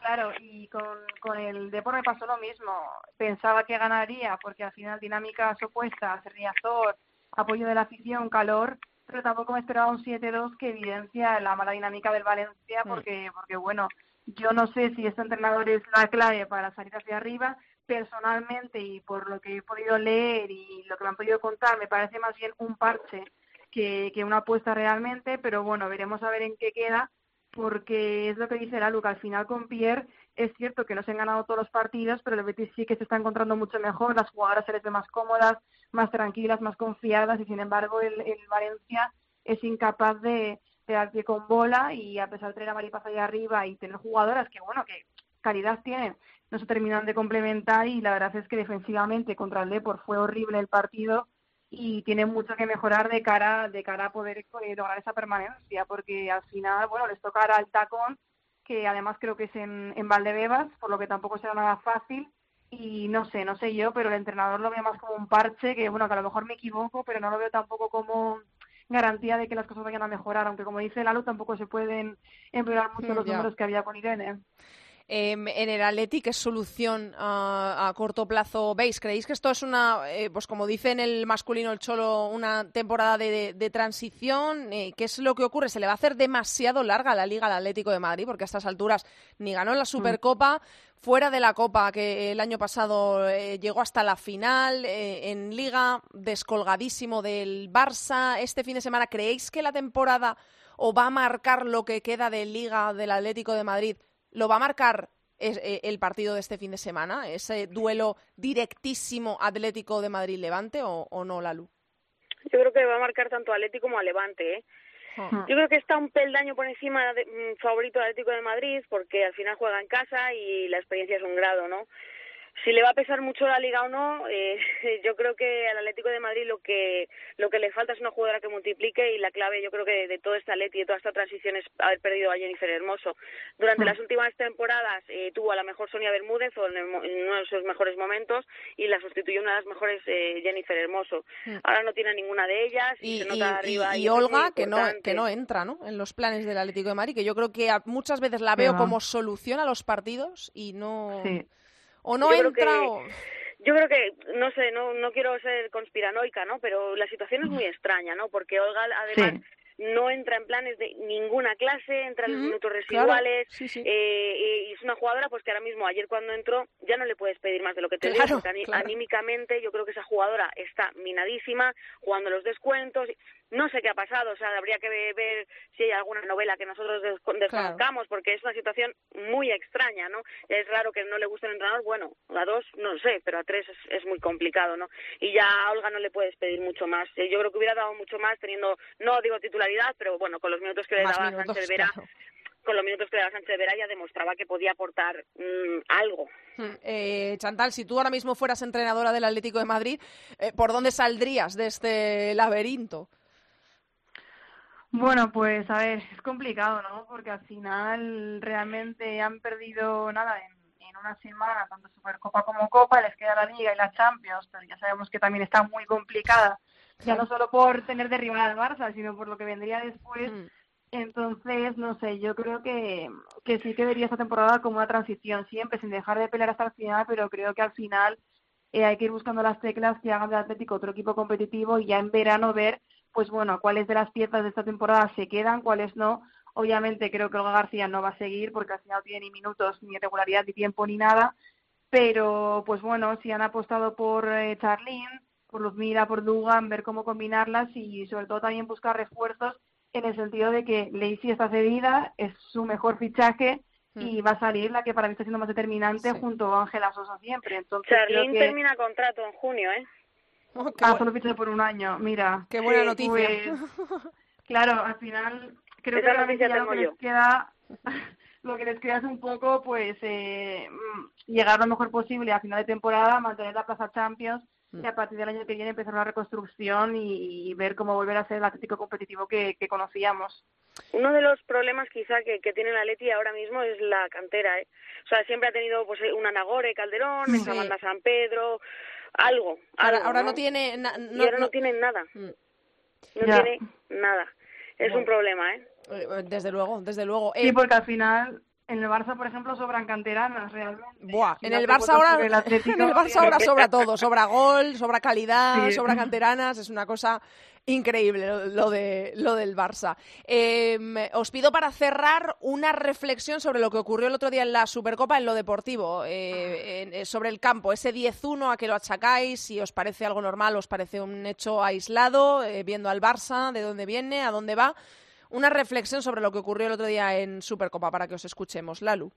claro, y con, con el Depor me pasó lo mismo. Pensaba que ganaría, porque al final dinámicas opuestas, Riazor, apoyo de la afición, calor, pero tampoco me esperaba un 7-2 que evidencia la mala dinámica del Valencia, mm. porque, porque bueno, yo no sé si este entrenador es la clave para salir hacia arriba, personalmente y por lo que he podido leer y lo que me han podido contar, me parece más bien un parche que, que una apuesta realmente, pero bueno, veremos a ver en qué queda, porque es lo que dice la Luca, al final con Pierre es cierto que no se han ganado todos los partidos, pero el Betis sí que se está encontrando mucho mejor, las jugadoras se les ve más cómodas, más tranquilas, más confiadas, y sin embargo el, el Valencia es incapaz de, de dar pie con bola y a pesar de tener a Maripaz allá arriba y tener jugadoras que, bueno, que calidad tienen, no se terminan de complementar y la verdad es que defensivamente contra el Depor fue horrible el partido y tiene mucho que mejorar de cara de cara a poder eh, lograr esa permanencia porque al final bueno les tocará el tacón que además creo que es en, en Valdebebas por lo que tampoco será nada fácil. Y no sé no sé yo pero el entrenador lo ve más como un parche que bueno que a lo mejor me equivoco pero no lo veo tampoco como garantía de que las cosas vayan a mejorar aunque como dice Lalo tampoco se pueden empeorar mucho los números que había con Irene Em, en el Atleti, ¿qué solución a corto plazo veis? ¿Creéis que esto es una, eh, pues como dice en el masculino el Cholo, una temporada de, transición? Eh, ¿Qué es lo que ocurre? ¿Se le va a hacer demasiado larga la Liga al Atlético de Madrid? Porque a estas alturas ni ganó la Supercopa, fuera de la Copa, que el año pasado eh, llegó hasta la final, en Liga descolgadísimo del Barça. Este fin de semana, ¿creéis que la temporada o va a marcar lo que queda de Liga del Atlético de Madrid? ¿Lo va a marcar eh, el partido de este fin de semana? ¿Ese duelo directísimo Atlético de Madrid-Levante o, no, Lalu? Yo creo que va a marcar tanto Atlético como a Levante. ¿eh? Ah. Yo creo que está un peldaño por encima de, mm, favorito Atlético de Madrid porque al final juega en casa y la experiencia es un grado, ¿no? Si le va a pesar mucho la liga o no, eh, yo creo que al Atlético de Madrid lo que lo que le falta es una jugadora que multiplique y la clave yo creo que de todo este Atleti y de toda esta transición es haber perdido a Jennifer Hermoso. Durante Mm. las últimas temporadas eh, tuvo a la mejor Sonia Bermúdez o en, el mo- en uno de sus mejores momentos y la sustituyó una de las mejores eh, Jennifer Hermoso. Mm. Ahora no tiene a ninguna de ellas y, Y, se nota y- arriba. y Olga, que no, que no entra ¿no? en los planes del Atlético de Madrid, que yo creo que muchas veces la veo como solución a los partidos y no... Sí. O no entra que- o... Yo creo que, no sé, no, no quiero ser conspiranoica, ¿no? Pero la situación es muy extraña, ¿no? Porque Olga, además, no entra en planes de ninguna clase, entra en los minutos claro, residuales, sí, sí. eh, y es una jugadora pues que ahora mismo, ayer cuando entró, ya no le puedes pedir más de lo que te claro. anímicamente yo creo que esa jugadora está minadísima, jugando los descuentos, no sé qué ha pasado, o sea, habría que ve- ver si hay alguna novela que nosotros desco- desconozcamos, porque es una situación muy extraña, ¿no? Es raro que no le guste el entrenador, bueno, a dos no lo sé, pero a tres es, es muy complicado, ¿no? Y ya a Olga no le puedes pedir mucho más. Eh, Yo creo que hubiera dado mucho más teniendo, no digo titularidad, pero bueno, con los minutos que le daba minutos, Sánchez Vera, claro. con los minutos que le daba Sánchez Vera ya demostraba que podía aportar mm, algo. Mm, Eh, Chantal, si tú ahora mismo fueras entrenadora del Atlético de Madrid, eh, ¿por dónde saldrías de este laberinto? Bueno, pues a ver, es complicado, ¿no? Porque al final realmente han perdido nada en, en una semana, tanto Supercopa como Copa, les queda la Liga y la Champions, pero ya sabemos que también está muy complicada, ya no solo por tener de rival al Barça, sino por lo que vendría después. Mm. Entonces, no sé, yo creo que, que sí que vería esta temporada como una transición siempre, sin dejar de pelear hasta el final, pero creo que al final eh, hay que ir buscando las teclas que hagan del Atlético otro equipo competitivo y ya en verano ver, pues bueno, cuáles de las piezas de esta temporada se quedan, cuáles no. Obviamente creo que Olga García no va a seguir porque al final no tiene ni minutos, ni regularidad, ni tiempo, ni nada. Pero, pues bueno, si han apostado por eh, Charlene, por Luzmila, por Dugan, ver cómo combinarlas y sobre todo también buscar refuerzos en el sentido de que Lacey está cedida, es su mejor fichaje y va a salir la que para mí está siendo más determinante Sí. junto a Ángela Sosa siempre. Entonces creo Charlene que... termina contrato en junio, ¿eh? Oh, Ah, solo fiché por un año, mira. qué buena sí, noticia. Pues, claro, al final creo Esa que noticia ya lo que tengo les queda lo que les queda es un poco pues eh, mm, llegar lo mejor posible a final de temporada, mantener la plaza Champions Mm. y a partir del año que viene empezar una reconstrucción y, y ver cómo volver a ser el Atlético competitivo que, que conocíamos. Uno de los problemas quizá que, que tiene la Leti ahora mismo es la cantera, ¿eh? O sea, siempre ha tenido pues una Nagore, Calderón, Sí. esa banda San Pedro, algo. Ahora, algo, ahora ¿no? no tiene... na- y no- ahora no, no- tienen nada, Mm. no Ya. tiene nada. Es Bueno. un problema, ¿eh? Eh, Desde luego, desde luego. Sí, Eh, porque al final en el Barça, por ejemplo, sobran canteranas realmente. Buah, en el Barça ahora, el en el Barça ahora sobra todo, sobra gol, sobra calidad, Sí. sobra canteranas, es una cosa increíble lo, lo de lo del Barça. Eh, os pido para cerrar una reflexión sobre lo que ocurrió el otro día en la Supercopa en lo deportivo, eh, en- eh, sobre el campo, ese 10-1 a que lo achacáis, si os parece algo normal, os parece un hecho aislado, eh, viendo al Barça, de dónde viene, a dónde va. Una reflexión sobre lo que ocurrió el otro día en Supercopa para que os escuchemos. Lalu.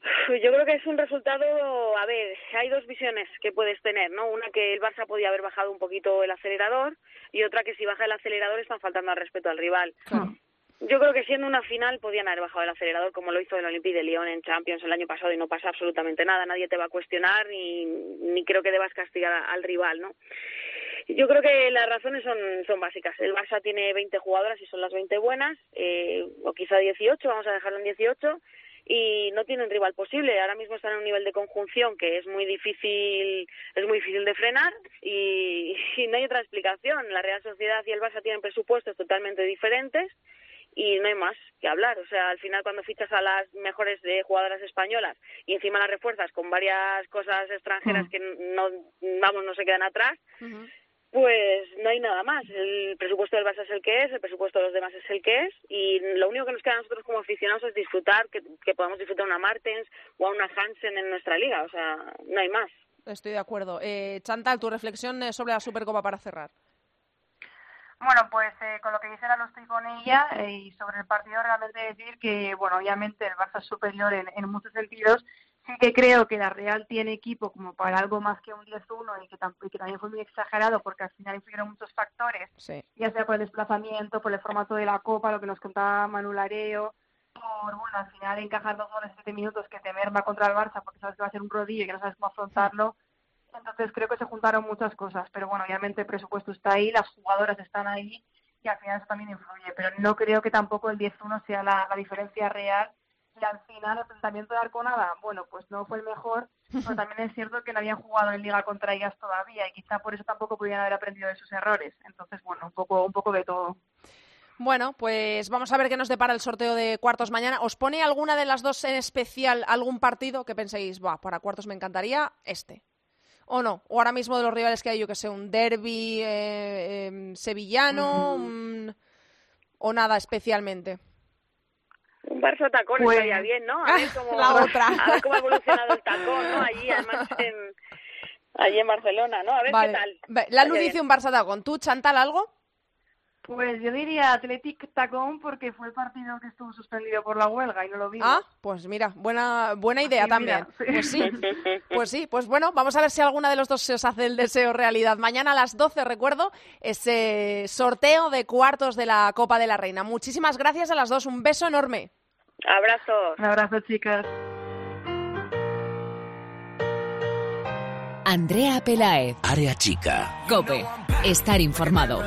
Yo creo que es un resultado, a ver, hay dos visiones que puedes tener, ¿no? Una que el Barça podía haber bajado un poquito el acelerador y otra que si baja el acelerador están faltando al respeto al rival. Claro. Yo creo que siendo una final podían haber bajado el acelerador como lo hizo el Olympique de Lyon en Champions el año pasado y no pasa absolutamente nada, nadie te va a cuestionar ni, ni creo que debas castigar al rival, ¿no? Yo creo que las razones son, son básicas. El Barça tiene 20 jugadoras y son las 20 buenas, eh, o quizá 18, vamos a dejarlo en 18, y no tienen rival posible. Ahora mismo están en un nivel de conjunción que es muy difícil, es muy difícil de frenar y, y no hay otra explicación. La Real Sociedad y el Barça tienen presupuestos totalmente diferentes y no hay más que hablar. O sea, al final cuando fichas a las mejores eh, jugadoras españolas y encima las refuerzas con varias cosas extranjeras Mm. que no, vamos, no se quedan atrás, pues no hay nada más. El presupuesto del Barça es el que es, el presupuesto de los demás es el que es, y lo único que nos queda a nosotros como aficionados es disfrutar, que, que podamos disfrutar a una Martens o a una Hansen en nuestra liga. O sea, no hay más. Estoy de acuerdo. Eh, Chantal, tu reflexión eh, sobre la Supercopa para cerrar. Bueno, pues eh, con lo que dice la estoy con ella eh, y sobre el partido realmente decir que, bueno, obviamente el Barça es superior en, en muchos sentidos. Sí que creo que la Real tiene equipo como para algo más que un 10-1 y que, tam- y que también fue muy exagerado porque al final influyeron muchos factores, Sí. ya sea por el desplazamiento, por el formato de la Copa, lo que nos contaba Manu Lareo, por, bueno, al final encajar dos goles en siete minutos que te merma contra el Barça porque sabes que va a ser un rodillo y que no sabes cómo afrontarlo. Entonces creo que se juntaron muchas cosas, pero bueno, obviamente el presupuesto está ahí, las jugadoras están ahí y al final eso también influye, pero no creo que tampoco el 10-1 sea la, la diferencia real y al final el planteamiento de Arconada, bueno, pues no fue el mejor, pero también es cierto que no habían jugado en liga contra ellas todavía y quizá por eso tampoco podían haber aprendido de sus errores. Entonces, bueno, un poco, un poco de todo. Bueno, pues vamos a ver qué nos depara el sorteo de cuartos mañana. ¿Os pone alguna de las dos en especial algún partido que penséis, va, para cuartos me encantaría este? ¿O no? ¿O ahora mismo de los rivales que hay, yo que sé, un derby eh, em, sevillano un- o nada especialmente? Un Barça tacón estaría bien, ¿no? A ver cómo, La otra. A ver cómo ha evolucionado el tacón, ¿no? Allí, además, en, allí en Barcelona, ¿no? A ver Vale. qué tal. La Luz dice un Barça Tacón. ¿Tú, Chantal, algo? Pues yo diría Athletic Tacón porque fue el partido que estuvo suspendido por la huelga y no lo vimos. Ah, pues mira, buena, buena idea Sí, también. mira, sí. Pues sí, pues sí, pues bueno, vamos a ver si alguna de los dos se os hace el deseo realidad. Mañana a las 12, recuerdo, ese sorteo de cuartos de la Copa de la Reina. Muchísimas gracias a las dos, un beso enorme. Abrazos. Un abrazo, chicas. Andrea Pelaez, Área chica. Cope, estar informado.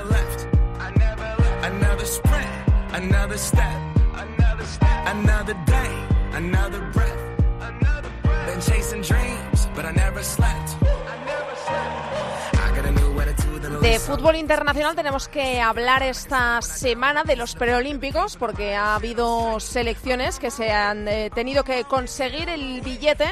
Another sprint, another step, another step, another day, another breath, another breath. Been chasing dreams, but I never slept. De fútbol internacional tenemos que hablar esta semana de los preolímpicos porque ha habido selecciones que se han eh, tenido que conseguir el billete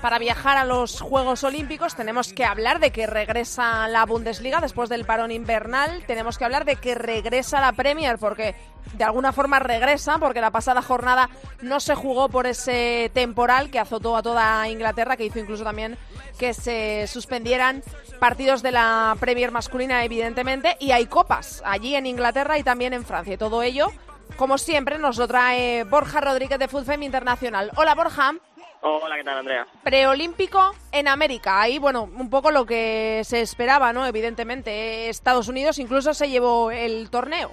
para viajar a los Juegos Olímpicos. Tenemos que hablar de que regresa la Bundesliga después del parón invernal. Tenemos que hablar de que regresa la Premier porque de alguna forma regresa porque la pasada jornada no se jugó por ese temporal que azotó a toda Inglaterra, que hizo incluso también que se suspendieran partidos de la Premier masculina, evidentemente, y hay copas allí en Inglaterra y también en Francia. Y todo ello, como siempre, nos lo trae Borja Rodríguez de Fútbol Internacional. Hola, Borja. Hola, ¿qué tal, Andrea? Preolímpico en América. Ahí, bueno, un poco lo que se esperaba, ¿no? Evidentemente, Estados Unidos incluso se llevó el torneo.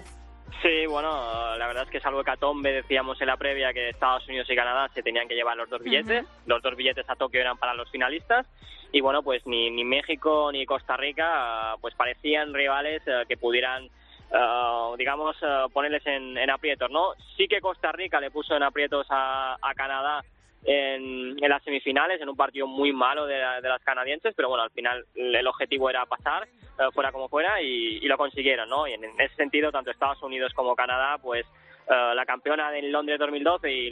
Sí, bueno, la verdad es que salvo Catombe, decíamos en la previa que Estados Unidos y Canadá se tenían que llevar los dos billetes. Los dos billetes a Tokio eran para los finalistas. Y bueno, pues ni, ni México ni Costa Rica pues parecían rivales eh, que pudieran, ah, digamos, eh, ponerles en, en aprietos, ¿no? Sí que Costa Rica le puso en aprietos a, a Canadá en, en las semifinales, en un partido muy malo de, de las canadienses, pero bueno, al final el objetivo era pasar, eh, fuera como fuera, y, lo consiguieron, ¿no? Y en, en ese sentido, tanto Estados Unidos como Canadá, pues eh, la campeona del Londres 2012 y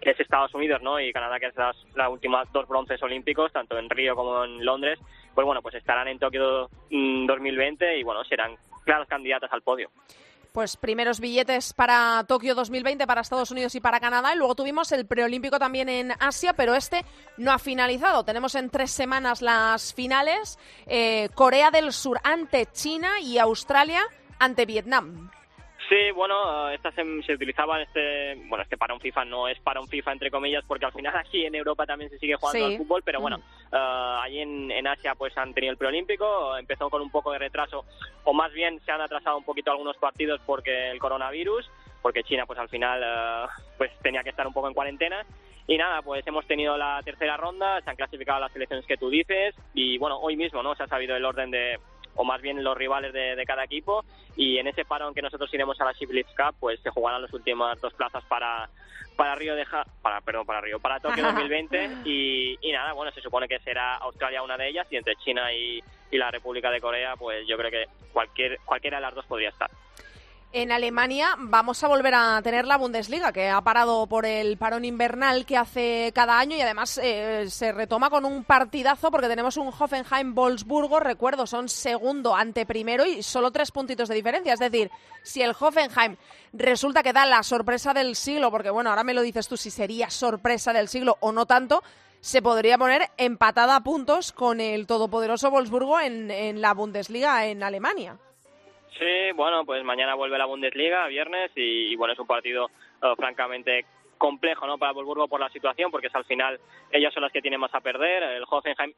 que es Estados Unidos, ¿no? Y Canadá, que es las, las últimas dos bronces olímpicos, tanto en Río como en Londres, pues bueno, pues estarán en Tokio mm, 2020 y bueno, serán claras candidatas al podio. Pues primeros billetes para Tokio 2020 para Estados Unidos y para Canadá. Y luego tuvimos el preolímpico también en Asia, pero este no ha finalizado. Tenemos en tres semanas las finales. Eh, Corea del Sur ante China y Australia ante Vietnam. Sí, bueno, eh, esta se, se utilizaba este, bueno, este para un FIFA no es para un FIFA entre comillas porque al final aquí en Europa también se sigue jugando Sí. al fútbol, pero bueno, Mm. eh, allí en, en Asia pues han tenido el preolímpico, empezó con un poco de retraso o más bien se han atrasado un poquito algunos partidos porque el coronavirus, porque China pues al final eh, pues tenía que estar un poco en cuarentena y nada, pues hemos tenido la tercera ronda, se han clasificado las selecciones que tú dices y bueno, hoy mismo no se ha sabido el orden de o más bien los rivales de, de cada equipo. Y en ese parón que nosotros iremos a la Shipley Cup pues se jugarán las últimas dos plazas para para Río de Ja- para perdón para Río para Tokio 2020 y, y nada bueno se supone que será Australia una de ellas y entre China y, y la República de Corea pues yo creo que cualquier cualquiera de las dos podría estar En Alemania vamos a volver a tener la Bundesliga, que ha parado por el parón invernal que hace cada año y además eh, se retoma con un partidazo porque tenemos un Hoffenheim-Wolfsburgo, recuerdo, son segundo ante primero y solo tres puntitos de diferencia. Es decir, si el Hoffenheim resulta que da la sorpresa del siglo, porque bueno, ahora me lo dices tú si sería sorpresa del siglo o no tanto, se podría poner empatada a puntos con el todopoderoso Wolfsburgo en, en la Bundesliga en Alemania. Sí, bueno, pues mañana vuelve la Bundesliga, viernes, y, y bueno, es un partido eh, francamente complejo, ¿no? Para Wolfsburgo por la situación, porque es al final ellas son las que tienen más a perder. El Hoffenheim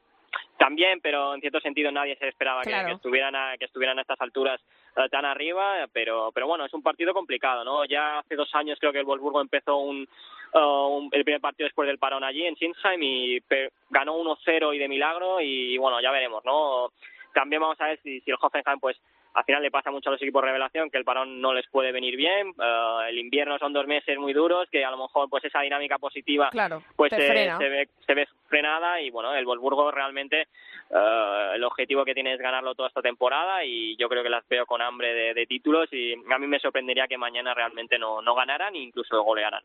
también, pero en cierto sentido nadie se esperaba que- Claro. que, estuvieran a, que estuvieran a estas alturas eh, tan arriba, pero pero bueno, es un partido complicado, ¿no? Ya hace dos años creo que el Wolfsburgo empezó un, eh, un- el primer partido después del parón allí en Sinsheim y pe- ganó 1-0 y de milagro y bueno, ya veremos, ¿no? También vamos a ver si, si el Hoffenheim pues al final le pasa mucho a los equipos revelación que el parón no les puede venir bien, eh, el invierno son dos meses muy duros que a lo mejor pues esa dinámica positiva Claro, pues se, se ve se ve frenada y bueno el Wolfsburgo realmente eh, el objetivo que tiene es ganarlo toda esta temporada y yo creo que las veo con hambre de, de títulos y a mí me sorprendería que mañana realmente no, no ganaran e incluso golearan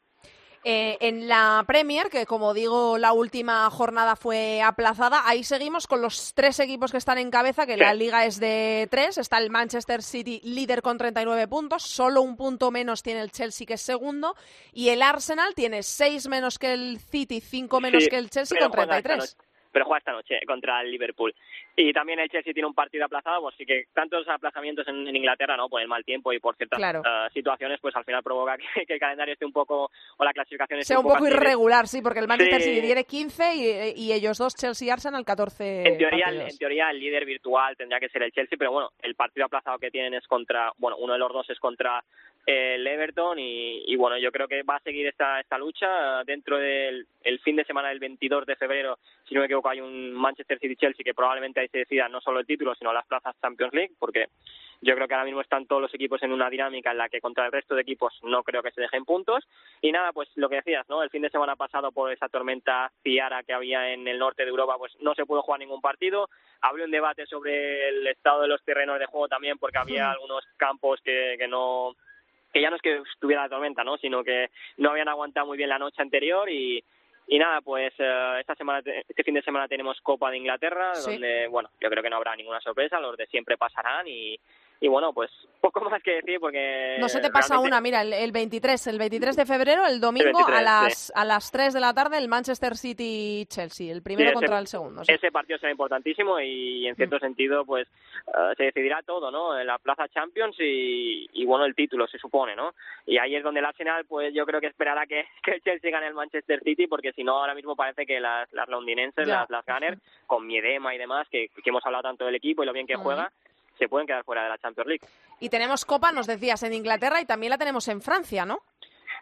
Eh, en la Premier, que como digo, la última jornada fue aplazada, ahí seguimos con los tres equipos que están en cabeza, que Sí. la liga es de tres. Está el Manchester City líder con 39 puntos, solo un punto menos tiene el Chelsea, que es segundo, y el Arsenal tiene seis menos que el City, cinco menos Sí, que el Chelsea con juega esta 33. Pero juega esta noche contra el Liverpool. Y también el Chelsea tiene un partido aplazado, pues sí que tantos aplazamientos en, en Inglaterra, ¿no? Por el mal tiempo y por ciertas Claro. eh, situaciones, pues al final provoca que, que el calendario esté un poco, o la clasificación esté Sea un poco irregular, sí, porque el Manchester Sí. City tiene 15 y, y ellos dos, Chelsea y Arsenal, 14 En teoría, el- en teoría el líder virtual tendría que ser el Chelsea, pero bueno, el partido aplazado que tienen es contra, bueno, uno de los dos es contra el Everton y, y bueno, yo creo que va a seguir esta, esta lucha dentro del el fin de semana del 22 de febrero, si no me equivoco, hay un Manchester City-Chelsea que probablemente ahí se decida no solo el título, sino las plazas Champions League, porque yo creo que ahora mismo están todos los equipos en una dinámica en la que contra el resto de equipos no creo que se dejen puntos. Y nada, pues lo que decías, ¿no? El fin de semana pasado por esa tormenta Ciara que había en el norte de Europa, pues no se pudo jugar ningún partido. Había un debate sobre el estado de los terrenos de juego también, porque había algunos campos que, que no que ya no es que estuviera la tormenta, ¿no? Sino que no habían aguantado muy bien la noche anterior y y nada, pues eh, esta semana, este fin de semana tenemos Copa de Inglaterra, Sí. donde, bueno, yo creo que no habrá ninguna sorpresa, los de siempre pasarán y, y bueno, pues poco más que decir porque... No se te pasa realmente- una, mira, el, el 23, el 23 de febrero, el domingo a 23, las a las 3 de la tarde el Manchester City Chelsea, el primero Sí, ese- contra el segundo. sí. Ese partido será importantísimo y en cierto sentido pues eh, se decidirá todo, ¿no? En la Plaza Champions y, y bueno, el título se supone, ¿no? Y ahí es donde el Arsenal pues yo creo que esperará que, que el Chelsea gane el Manchester City porque si no ahora mismo parece que las, las londinenses, Ya. las, las Gunners, con Miedema y demás, que, que hemos hablado tanto del equipo y lo bien que juega, se pueden quedar fuera de la Champions League. Y tenemos Copa, nos decías, en Inglaterra y también la tenemos en Francia, ¿no?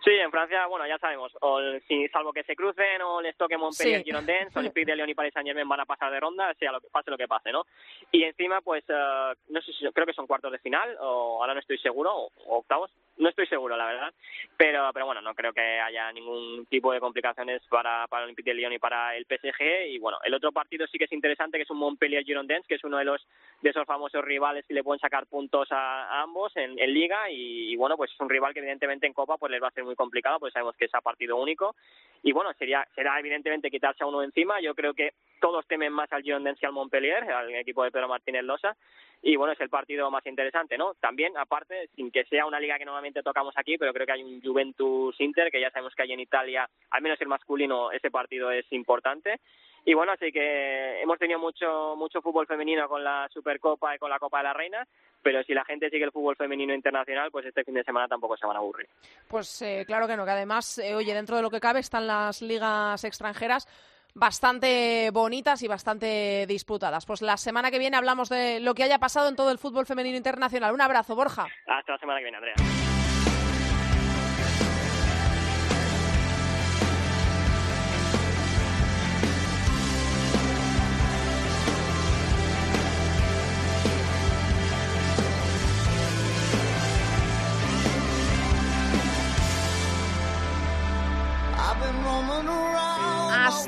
Sí, en Francia, bueno, ya sabemos, o el- si, salvo que se crucen o les toque Montpellier, Sí. Girondins, Olympique de Lyon y Paris Saint-Germain van a pasar de ronda, sea lo que pase lo que pase, ¿no? Y encima, pues, eh, no sé si, creo que son cuartos de final, o ahora no estoy seguro, o, o octavos, no estoy seguro, la verdad, pero pero bueno, no creo que haya ningún tipo de complicaciones para, para el Olympique de Lyon y para el PSG, y bueno, el otro partido sí que es interesante, que es un Montpellier-Girondins, que es uno de los de esos famosos rivales que le pueden sacar puntos a, a ambos en, en Liga, y, y bueno, pues es un rival que evidentemente en Copa pues les va a ser muy complicado, pues sabemos que es a partido único, y bueno, sería será evidentemente quitarse a uno encima, yo creo que todos temen más al Girondins y al Montpellier, al equipo de Pedro Martínez Losa, y bueno, es el partido más interesante, ¿no? También, aparte, sin que sea una liga que normalmente tocamos aquí, pero creo que hay un Juventus-Inter, que ya sabemos que hay en Italia, al menos el masculino, ese partido es importante. Y bueno, así que hemos tenido mucho mucho fútbol femenino con la Supercopa y con la Copa de la Reina, pero si la gente sigue el fútbol femenino internacional, pues este fin de semana tampoco se van a aburrir. Pues eh, claro que no, que además, eh, oye, dentro de lo que cabe están las ligas extranjeras bastante bonitas y bastante disputadas. Pues la semana que viene hablamos de lo que haya pasado en todo el fútbol femenino internacional. Un abrazo, Borja. Hasta la semana que viene, Andrea.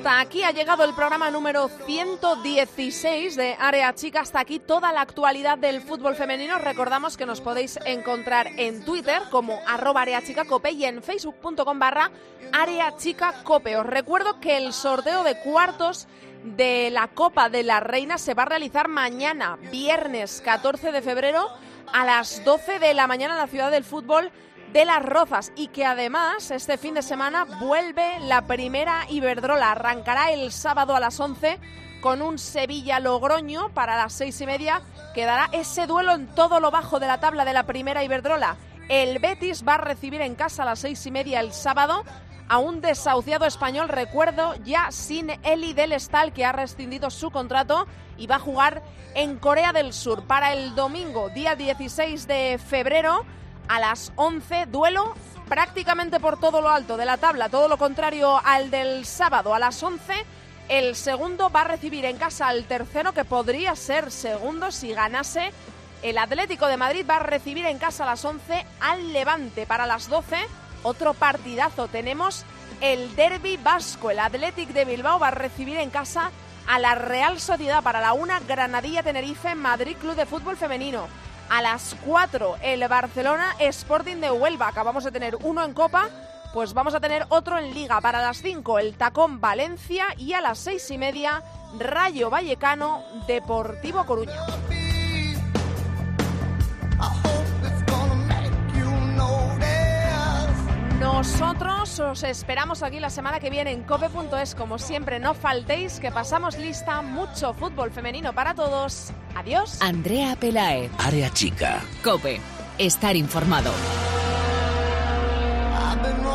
Hasta aquí ha llegado el programa número 116 de Área Chica. Hasta aquí toda la actualidad del fútbol femenino. Recordamos que nos podéis encontrar en Twitter como arroba areachicacope y en facebook.com barra areachicacope. Os recuerdo que el sorteo de cuartos de la Copa de la Reina se va a realizar mañana, viernes 14 de febrero, a las 12 de la mañana en la ciudad del fútbol de Las Rozas y que además este fin de semana vuelve la primera Iberdrola. Arrancará el sábado a las 11 con un Sevilla-Logroño para las seis y media. Quedará ese duelo en todo lo bajo de la tabla de la primera Iberdrola. El Betis va a recibir en casa a las seis y media el sábado a un desahuciado español, recuerdo, ya sin Eli del Estal, que ha rescindido su contrato y va a jugar en Corea del Sur para el domingo, día 16 de febrero, a las 11, duelo prácticamente por todo lo alto de la tabla, todo lo contrario al del sábado a las 11. El segundo va a recibir en casa al tercero, que podría ser segundo si ganase. El Atlético de Madrid va a recibir en casa a las 11 al Levante para las 12. Otro partidazo. Tenemos el Derby Vasco. El Athletic de Bilbao va a recibir en casa a la Real Sociedad para la 1 Granadilla Tenerife Madrid Club de Fútbol Femenino. A las 4 el Barcelona Sporting de Huelva. Acabamos de tener uno en Copa, pues vamos a tener otro en Liga. Para las 5 el Tacón Valencia y a las 6 y media Rayo Vallecano Deportivo Coruña. Nosotros os esperamos aquí la semana que viene en cope.es. Como siempre, no faltéis que pasamos lista mucho fútbol femenino para todos. Adiós. Andrea Pelae. Área chica. Cope. Estar informado. I've been.